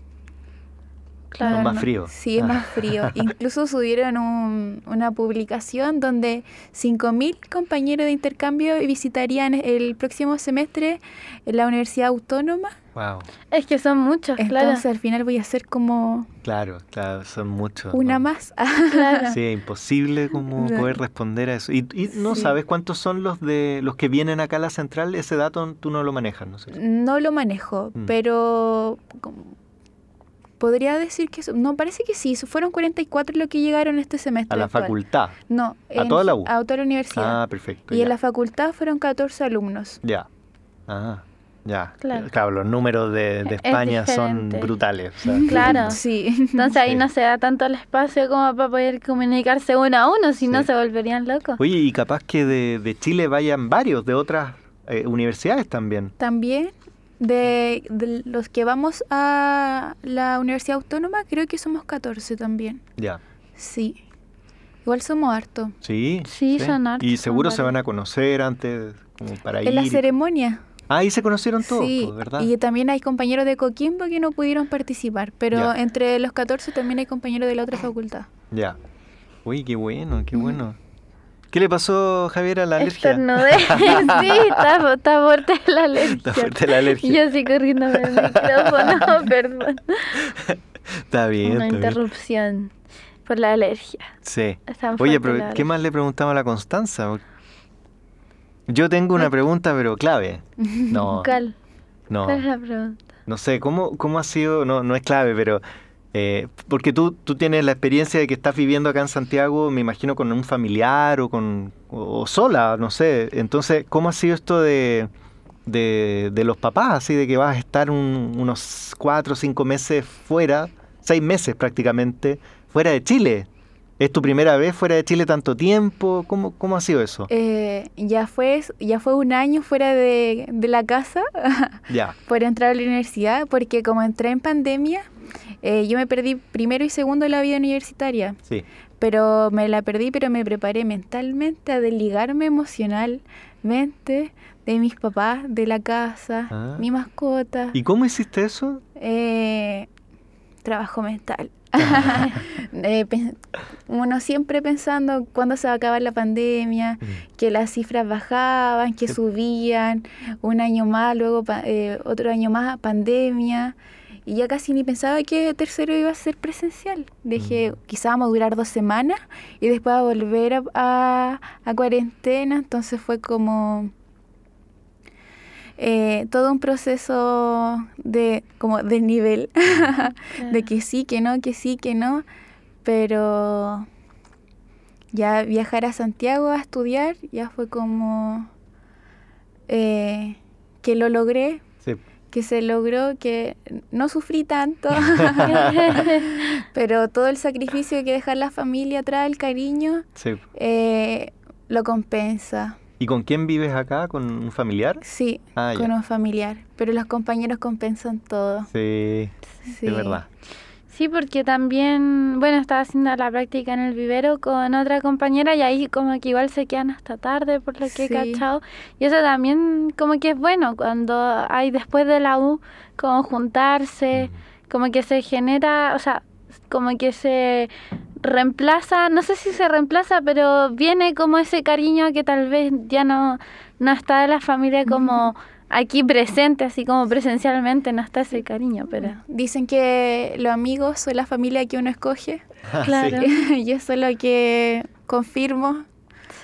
Claro. Es más frío. Sí, es más frío. [LAUGHS] Incluso subieron un- una publicación donde 5.000 compañeros de intercambio visitarían el próximo semestre la Universidad Autónoma. Wow, Es que son muchos, claro. Entonces al final voy a ser como claro, claro, son muchos. una ¿no? más. [LAUGHS] Claro. Sí, es imposible como Claro. poder responder a eso. ¿Y, y no Sí. sabes cuántos son los de los que vienen acá a la central? Ese dato tú no lo manejas, ¿no es cierto? No lo manejo, Mm. pero como- podría decir que... No, parece que sí, fueron 44 los que llegaron este semestre. A la actual. facultad. No, ¿A toda la U? A toda la universidad. Ah, perfecto. y ya. en la facultad fueron 14 alumnos. Ya. Ah, ya. Claro. los números de, de Es España son diferente. brutales. o sea, Claro. [LAUGHS] Sí. Entonces ahí Sí. no se da tanto el espacio como para poder comunicarse uno a uno, si no Sí. se volverían locos. Oye, y capaz que de, de Chile vayan varios, de otras eh, universidades también. También de, de los que vamos a la Universidad Autónoma, creo que somos 14 también. Ya. Sí. Igual somos harto. Sí. Sí, son hartos, Y seguro se van a conocer antes, como para ir. En la ceremonia. Ah, ahí se conocieron todos, sí, pues, ¿verdad? y también hay compañeros de Coquimbo que no pudieron participar, pero Ya. entre los 14 también hay compañeros de la otra facultad. Ya. Uy, qué bueno, qué bueno. ¿Qué le pasó, Javier, a la alergia? Estornudé. [LAUGHS] sí, está, está fuerte la alergia. Está fuerte la alergia. yo así corriendo el micrófono, [LAUGHS] [LAUGHS] perdón. Está bien, Una está bien. interrupción por la alergia. Sí. Oye, pero ¿qué alergia. más le preguntamos a la Constanza? Yo tengo una pregunta, pero clave. No, ¿Cuál? no, ¿Cuál es la pregunta? no sé, ¿cómo, cómo ha sido? No, no es clave, pero... eh, porque tú, tú tienes la experiencia de que estás viviendo acá en Santiago, me imagino con un familiar o con o, o sola, no sé. Entonces, ¿cómo ha sido esto de, de, de los papás? Así de que vas a estar un- unos cuatro o cinco meses fuera, seis meses prácticamente, fuera de Chile. ¿Es tu primera vez fuera de Chile tanto tiempo? ¿Cómo, cómo ha sido eso? Eh, ya, fue, ya fue un año fuera de, de la casa Ya, [LAUGHS] por entrar a la universidad, porque como entré en pandemia, eh, yo me perdí primero y segundo de la vida universitaria. sí. pero me la perdí, pero me preparé mentalmente a desligarme emocionalmente de mis papás, de la casa, Ah. mi mascota, ¿Y cómo hiciste eso? eh, trabajo mental. [LAUGHS] Eh, pen- uno siempre pensando cuándo se va a acabar la pandemia, que las cifras bajaban, que subían, un año más, luego eh, otro año más, pandemia. Y ya casi ni pensaba que tercero iba a ser presencial. Dije, quizá vamos a durar dos semanas y después a volver a, a- a cuarentena. Entonces fue como eh, todo un proceso de como de nivel, [LAUGHS] de que sí, que no, que sí, que no. Pero ya viajar a Santiago a estudiar ya fue como eh, que lo logré. Que se logró, que no sufrí tanto, [LAUGHS] [LAUGHS] pero todo el sacrificio que dejar la familia atrás, el cariño, sí. eh, lo compensa. ¿Y con quién vives acá? ¿Con un familiar? Sí, Ah, ya. con un familiar, pero los compañeros compensan todo. Sí, Sí. de verdad. Sí, porque también, bueno, estaba haciendo la práctica en el vivero con otra compañera y ahí como que igual se quedan hasta tarde por lo que he cachado. Y eso también como que es bueno cuando hay después de la U como juntarse, como que se genera, o sea, como que se reemplaza, no sé si se reemplaza, pero viene como ese cariño que tal vez ya no, no está de la familia como aquí presente, así como presencialmente, no está ese cariño, pero Dicen que los amigos son la familia que uno escoge. [LAUGHS] Ah, claro. y eso es lo que confirmo.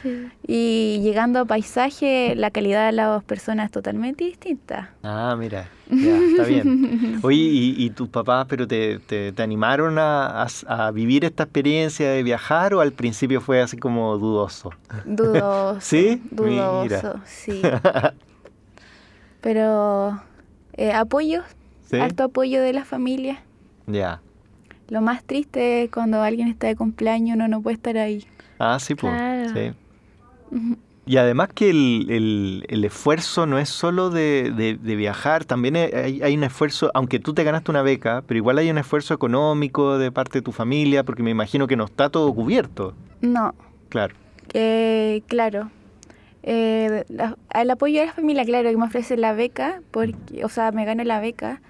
Sí. Y llegando a paisaje, la calidad de las personas es totalmente distinta. Ah, mira, ya, está bien. [LAUGHS] Oye, ¿y, y tus papás, pero te, te, te animaron a, a- a vivir esta experiencia de viajar o al principio fue así como dudoso? Dudoso. [LAUGHS] ¿Sí? Dudoso, Mira. sí. Pero eh, apoyo, ¿Sí? harto apoyo de la familia. Ya. Lo más triste es cuando alguien está de cumpleaños, uno no puede estar ahí. Ah, sí, pues. Claro. Sí. Y además que el, el- el esfuerzo no es solo de, de- de viajar, también hay, hay un esfuerzo, aunque tú te ganaste una beca, pero igual hay un esfuerzo económico de parte de tu familia, porque me imagino que no está todo cubierto. No, Claro. Eh, claro. Eh, la- el apoyo de la familia, claro, que me ofrece la beca, porque, o sea, me gano la beca.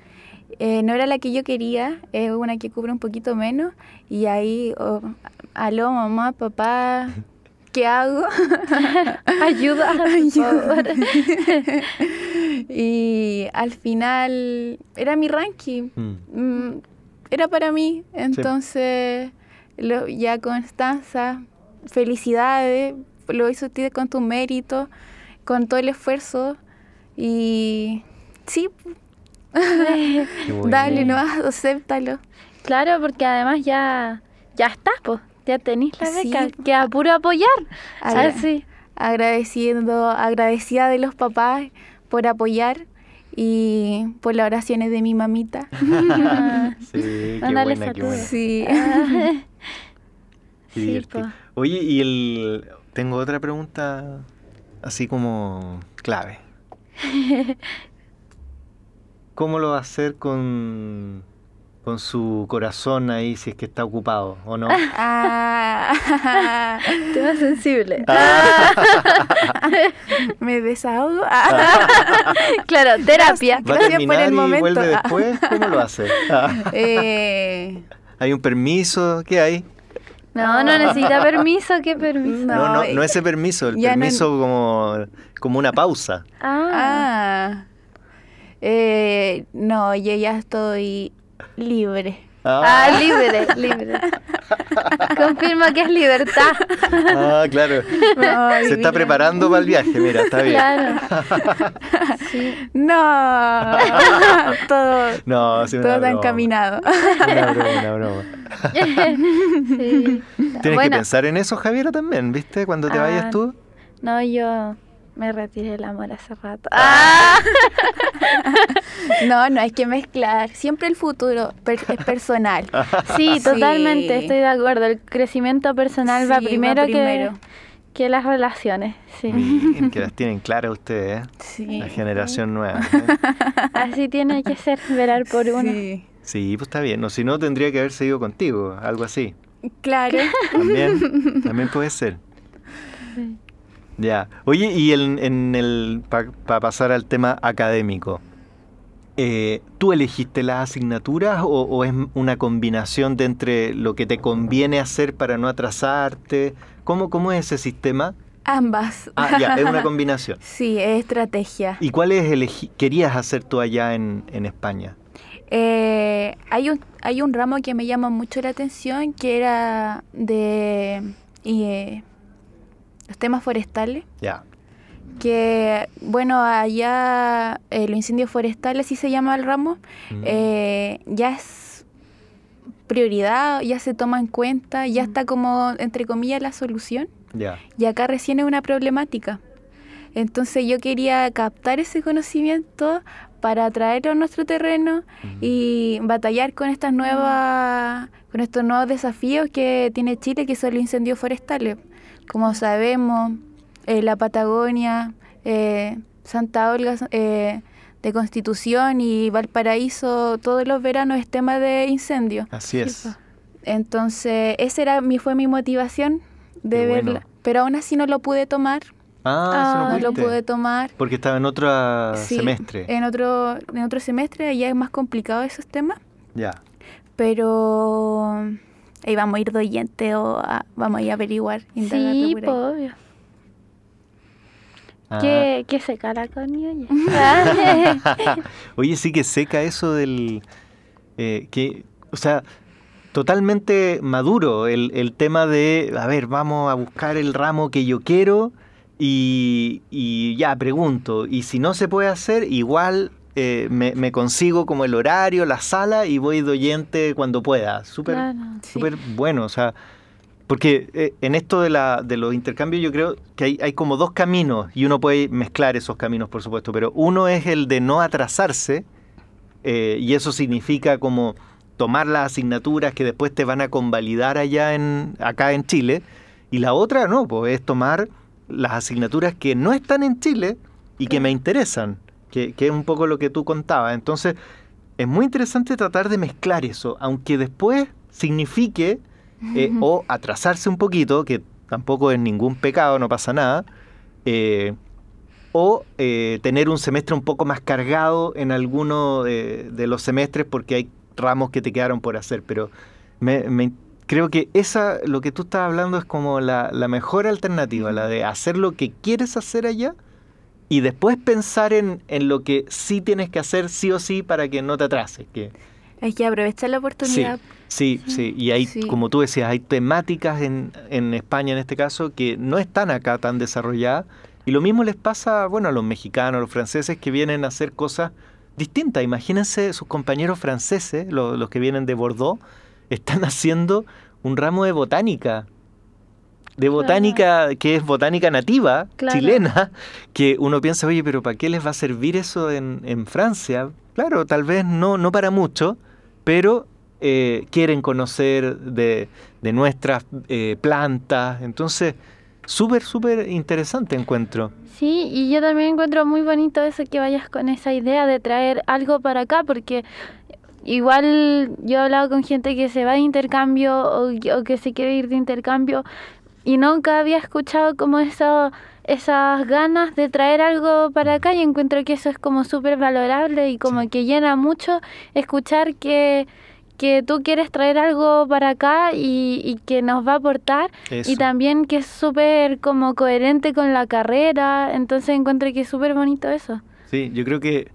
Eh, no era la que yo quería, es una que cubre un poquito menos. Y ahí, oh, aló, mamá, papá, ¿qué hago? [LAUGHS] ayuda, [LAUGHS] favor. [LAUGHS] y al final era mi ranking. Mm. Mm, era para mí. Entonces, lo- ya Constanza, felicidades, lo hizo usted con tu mérito, con todo el esfuerzo. Y sí, [LAUGHS] bueno. dale, no, acéptalo. Claro, porque además ya, ya estás, pues, ya tenéis la Sí, beca, po. queda puro apoyar. Agra- Así. Agradeciendo, agradecida de los papás por apoyar y por las oraciones de mi mamita. [LAUGHS] Sí, qué [LAUGHS] buena, qué saludos. buena. Sí. Qué Sí. Oye, y el tengo otra pregunta así como clave. [LAUGHS] ¿Cómo lo va a hacer con, con su corazón ahí si es que está ocupado o no? Ah, [LAUGHS] Tema sensible. [LAUGHS] me desahogo. claro, terapia. ¿Va a gracias por terminar el y momento. vuelve Ah. después? ¿Cómo lo hace? Ah, Eh, ¿Hay un permiso? ¿Qué hay? No, no necesita permiso, ¿qué permiso? No, no, No, ese permiso, el ya no- permiso como, como una pausa. Ah, ah, eh, no, yo ya estoy libre. Ah, libre, libre. [LAUGHS] Confirmo que es libertad. Ah, claro. Ay, Se está preparando para el viaje, mira, está bien. Claro. [LAUGHS] Sí. No, [LAUGHS] todo, No, sí, todo está broma. encaminado. Una broma, una broma. sí. Tienes que pensar en eso, Javiera, también, ¿viste? Cuando te Ah, vayas tú. No, yo me retiré del amor hace rato. Ah, [LAUGHS] No, no hay que mezclar. Siempre el futuro per- es personal. [LAUGHS] sí, Sí. totalmente, estoy de acuerdo. El crecimiento personal va Sí, va primero, primero. Que, que las relaciones. Sí. Miren, que las [LAUGHS] tienen claras ustedes, ¿eh? Sí. La generación nueva. ¿eh? Así tiene que ser, velar por uno. Sí. Sí, pues está bien. No, si no, tendría que haber seguido contigo, algo así. Claro. También, también puede ser. Ya. Oye, y el- en el para pasar al tema académico, eh, ¿tú elegiste las asignaturas o, o es una combinación de entre lo que te conviene hacer para no atrasarte? ¿Cómo, cómo es ese sistema? Ambas. Ah, ya, es una [LAUGHS] combinación. Sí, es estrategia. ¿Y cuáles querías hacer tú allá en, en España? Eh, hay, un, hay un ramo que me llama mucho la atención que era de eh, los temas forestales. Ya. Que, bueno, allá eh, los incendios forestales, sí se llama el ramo, Mm. eh, ya es prioridad, ya se toma en cuenta, ya está como, entre comillas, la solución. Ya. Y acá recién es una problemática. Entonces yo quería captar ese conocimiento para traerlo a nuestro terreno y batallar con estas nuevas, con estos nuevos desafíos que tiene Chile, que son los incendios forestales. Como sabemos, eh, la Patagonia, eh, Santa Olga eh, de Constitución y Valparaíso, todos los veranos es tema de incendio. Así es. Entonces, esa era mi, fue mi motivación de Qué verla. bueno. Pero aún así no lo pude tomar. Ah, Ah, no lo pude tomar. Porque estaba en otro Sí, semestre. En otro, en otro semestre ya es más complicado esos temas. Ya. Pero ahí vamos a ir de oyente o a- vamos a ir a averiguar. Sí, por obvio. Ah. ¿Qué, ¿Qué, seca la Connie? [LAUGHS] Oye, sí que seca eso del... Eh, que, o sea, totalmente maduro el, el, tema de, a ver, vamos a buscar el ramo que yo quiero y, y ya pregunto. Y si no se puede hacer, igual eh, me, consigo como el horario, la sala y voy de oyente cuando pueda. Súper bueno, o sea, porque eh, en esto de, la, de los intercambios yo creo que hay, hay, como dos caminos y uno puede mezclar esos caminos, por supuesto, pero uno es el de no atrasarse eh, y eso significa como tomar las asignaturas que después te van a convalidar allá en, acá en Chile y la otra no, pues es tomar las asignaturas que no están en Chile y que me interesan que, es un poco lo que tú contabas. Entonces, es muy interesante tratar de mezclar eso, aunque después signifique eh, o atrasarse un poquito, que tampoco es ningún pecado, no pasa nada, eh, o eh, tener un semestre un poco más cargado en alguno de, los semestres porque hay ramos que te quedaron por hacer, pero creo que esa, lo que tú estás hablando es como la, la mejor alternativa, la de hacer lo que quieres hacer allá y después pensar en, en, lo que sí tienes que hacer sí o sí para que no te atrases. Que... Hay que aprovechar la oportunidad. Sí, sí, y hay, como tú decías, hay temáticas en, en España en este caso que no están acá tan desarrolladas y lo mismo les pasa, bueno, a los mexicanos, a los franceses que vienen a hacer cosas distintas. Imagínense sus compañeros franceses, los, los que vienen de Bordeaux, están [LAUGHS] haciendo un ramo de botánica de botánica, que es botánica nativa, chilena, [LAUGHS] que uno piensa, oye, pero ¿para qué les va a servir eso en, en Francia? Claro, tal vez no, no para mucho, pero eh, quieren conocer de, de nuestras eh, plantas. Entonces, súper, súper interesante encuentro. Sí, y yo también encuentro muy bonito eso que vayas con esa idea de traer algo para acá, porque igual yo he hablado con gente que se va de intercambio o, o que se quiere ir de intercambio y nunca había escuchado como eso, esas ganas de traer algo para acá y encuentro que eso es como súper valorable y como que llena mucho escuchar que, que tú quieres traer algo para acá y, y que nos va a aportar y también que es súper como coherente con la carrera, entonces encuentro que es súper bonito eso. Sí, yo creo que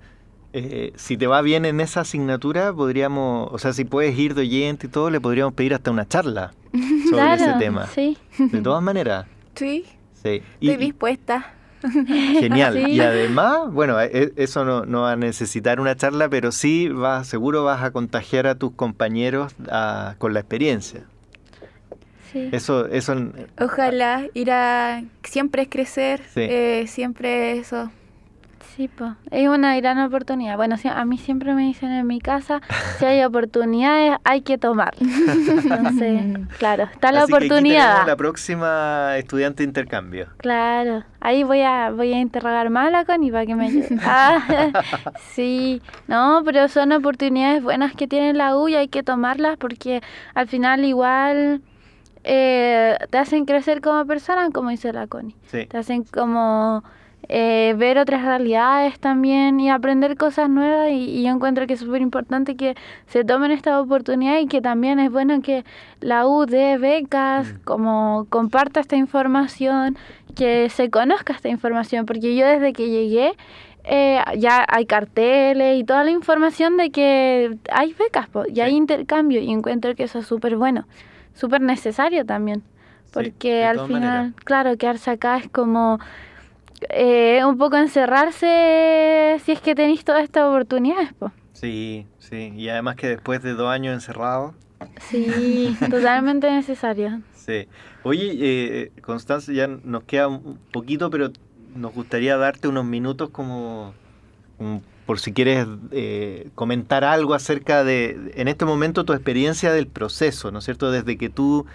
eh, si te va bien en esa asignatura, podríamos, o sea, si puedes ir de oyente y todo, le podríamos pedir hasta una charla [LAUGHS] sobre ese tema. Sí. De todas maneras. Sí. Sí. Estoy dispuesta. Genial. Y además, bueno, e, eso no, no, va a necesitar una charla, pero sí va, seguro vas a contagiar a tus compañeros con la experiencia. Sí. Eso, eso. Ojalá ir a siempre es crecer, eh, siempre eso Sí, es una gran oportunidad. Bueno, a mí siempre me dicen en mi casa, [LAUGHS] si hay oportunidades hay que tomar. [LAUGHS] Entonces, claro, está la oportunidad. la próxima estudiante de intercambio. Claro, ahí voy a voy a interrogar más a la Connie para que me ayude. [LAUGHS] Ah, sí, no, pero son oportunidades buenas que tiene la U y hay que tomarlas porque al final igual... Eh, te hacen crecer como persona, como dice la Connie. Te hacen como eh, ver otras realidades también y aprender cosas nuevas y, yo encuentro que es súper importante que se tomen esta oportunidad y que también es bueno que la U dé becas, mm. como comparta esta información, que se conozca esta información, porque yo desde que llegué eh, ya hay carteles y toda la información de que hay becas y hay intercambio y encuentro que eso es súper bueno, súper necesario también, porque al final, claro, quedarse acá es como eh, un poco encerrarse si es que tenéis todas estas oportunidades. Po. Sí, sí, y además que después de dos años encerrado. Sí, [LAUGHS] totalmente necesario. Sí. Oye, eh, Constanza, ya nos queda un poquito, pero nos gustaría darte unos minutos como, por si quieres eh, comentar algo acerca de, en este momento, tu experiencia del proceso, ¿no es cierto? Desde que tú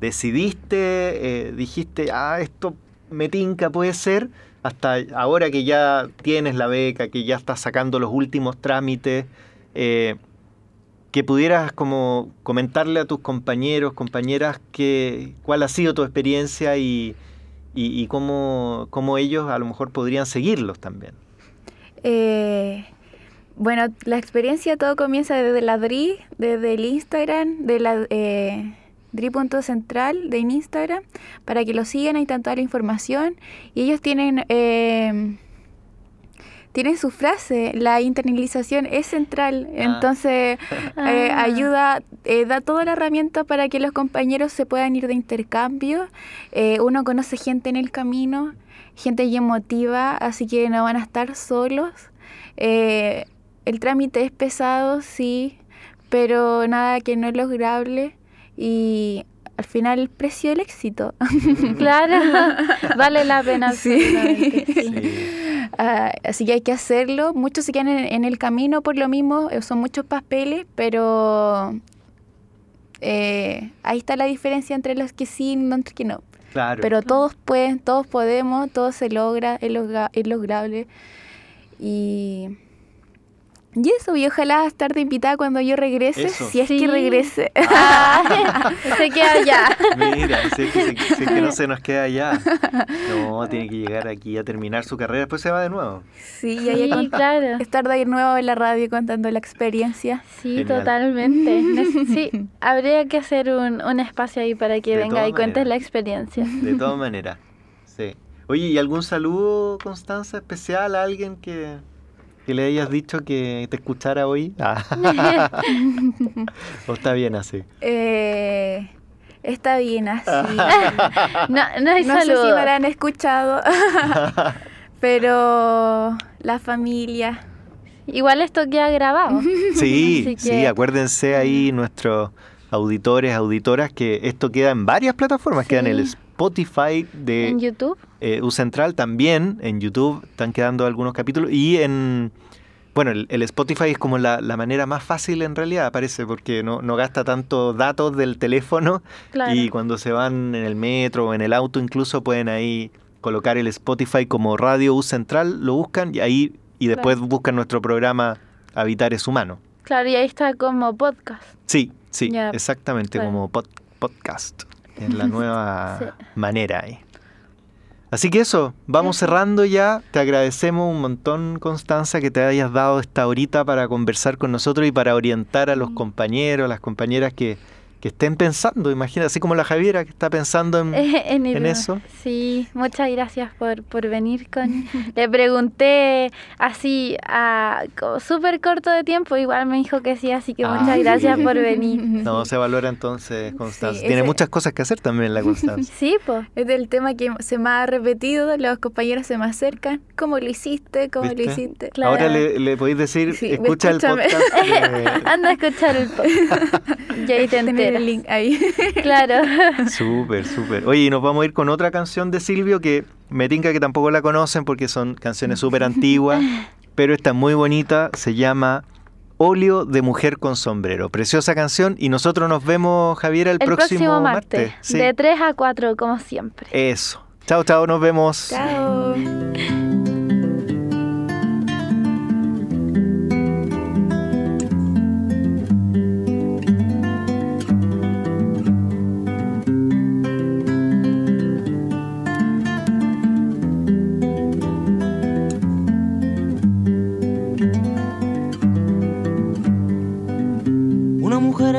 decidiste, eh, dijiste, ah, esto me tinca, puede ser, hasta ahora que ya tienes la beca, que ya estás sacando los últimos trámites, eh, que pudieras como comentarle a tus compañeros, compañeras, que, cuál ha sido tu experiencia y, y, cómo, cómo, ellos a lo mejor podrían seguirlos también. Eh, bueno, la experiencia todo comienza desde la DRI, desde el Instagram, de la, eh, Dri.central de Instagram para que lo sigan, ahí está toda la información. Y ellos tienen, eh, tienen su frase, la internalización es central, Ah. entonces [LAUGHS] eh, Ah. ayuda, eh, da toda la herramienta para que los compañeros se puedan ir de intercambio. Eh, uno conoce gente en el camino, gente bien emotiva, así que no van a estar solos. El trámite es pesado, sí, pero nada que no es lograble y al final el precio del éxito. [LAUGHS] Claro, vale la pena. Sí. absolutamente, sí. Sí. Ah, así que hay que hacerlo. Muchos se quedan en, en el camino por lo mismo, eh, son muchos papeles, pero eh, ahí está la diferencia entre los que sí y los que no. Claro. Pero todos pueden, todos podemos, todo se logra, es, logra- es lograble. Y, y eso, y ojalá estar de invitada cuando yo regrese, Eso. si es Sí. que regrese. [LAUGHS] Ah, se queda allá. Mira, si es, que, es que no [LAUGHS] se nos queda allá. No, tiene que llegar aquí a terminar su carrera, después se va de nuevo. Sí, y ahí claro. estar de nuevo en la radio contando la experiencia. Sí, Genial. totalmente. Sí, [LAUGHS] habría que hacer un, un espacio ahí para que De venga y cuentes la experiencia. De todas maneras. Sí. Oye, ¿y algún saludo, Constanza, especial a alguien que, que le hayas dicho que te escuchara hoy? Ah. [LAUGHS] ¿O está bien así? Eh, está bien así. [LAUGHS] No, no hay no sé si me habrán escuchado, [LAUGHS] pero la familia. Igual esto queda grabado. Sí, sí, acuérdense ahí nuestros auditores, auditoras, que esto queda en varias plataformas, queda en el. Spotify de En YouTube. Eh, U Central también, en YouTube están quedando algunos capítulos y en... Bueno, el, el Spotify es como la, la manera más fácil en realidad, parece, porque no, no gasta tanto datos del teléfono Claro. y cuando se van en el metro o en el auto incluso pueden ahí colocar el Spotify como Radio U Central, lo buscan y ahí y después buscan nuestro programa Habitar es Humano. Claro, y ahí está como podcast. Sí, sí, exactamente, claro. como pod- podcast. Es la [LAUGHS] nueva Sí. manera ahí. Así que eso, vamos cerrando ya. Te agradecemos un montón, Constanza, que te hayas dado esta horita para conversar con nosotros y para orientar a los Mm. compañeros, las compañeras que, que estén pensando. Imagina, así como la Javiera que está pensando en... [LAUGHS] en, ¿En eso? Sí, muchas gracias por, por venir con... [LAUGHS] Le pregunté así a súper corto de tiempo, igual me dijo que sí, así que Ah, muchas gracias bien. por [LAUGHS] venir. No, se valora entonces, Constanza. Sí, Tiene ese- muchas cosas que hacer también la Constanza. Sí, pues. Es del tema que se me ha repetido, los compañeros se me acercan. ¿Cómo lo hiciste? ¿Cómo ¿Viste? lo hiciste? Claro. Ahora le, le podéis decir, Sí, escucha el podcast. de- Anda a escuchar el podcast. Y ahí el link ahí. [LAUGHS] Claro. Súper, súper. Oye, y nos vamos a ir con otra canción de Silvio que me tinca que tampoco la conocen porque son canciones súper antiguas, [LAUGHS] pero esta es muy bonita, se llama Óleo de Mujer con Sombrero. Preciosa canción y nosotros nos vemos, Javier, el, El próximo, martes, Sí. de 3 a 4, como siempre. Eso. Chao, chao, nos vemos. Chao.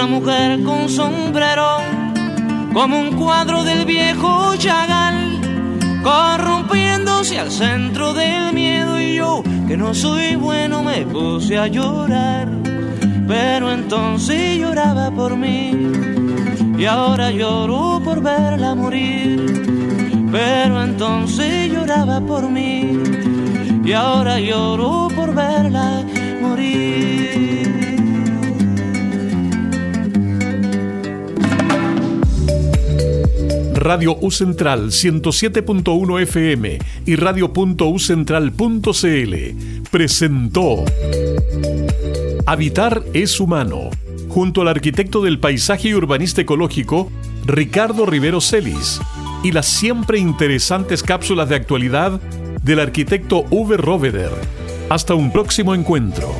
Una mujer con sombrero, como un cuadro del viejo Chagall, corrompiéndose al centro del miedo y yo, que no soy bueno, me puse a llorar pero entonces lloraba por mí y ahora lloro por verla morir. Pero entonces lloraba por mí y ahora lloro por verla morir. Radio U Central 107.1 FM y radio.ucentral.cl presentó Habitar es humano, junto al arquitecto del paisaje y urbanista ecológico, Ricardo Rivero Celis, y las siempre interesantes cápsulas de actualidad del arquitecto Uwe Roveder. Hasta un próximo encuentro.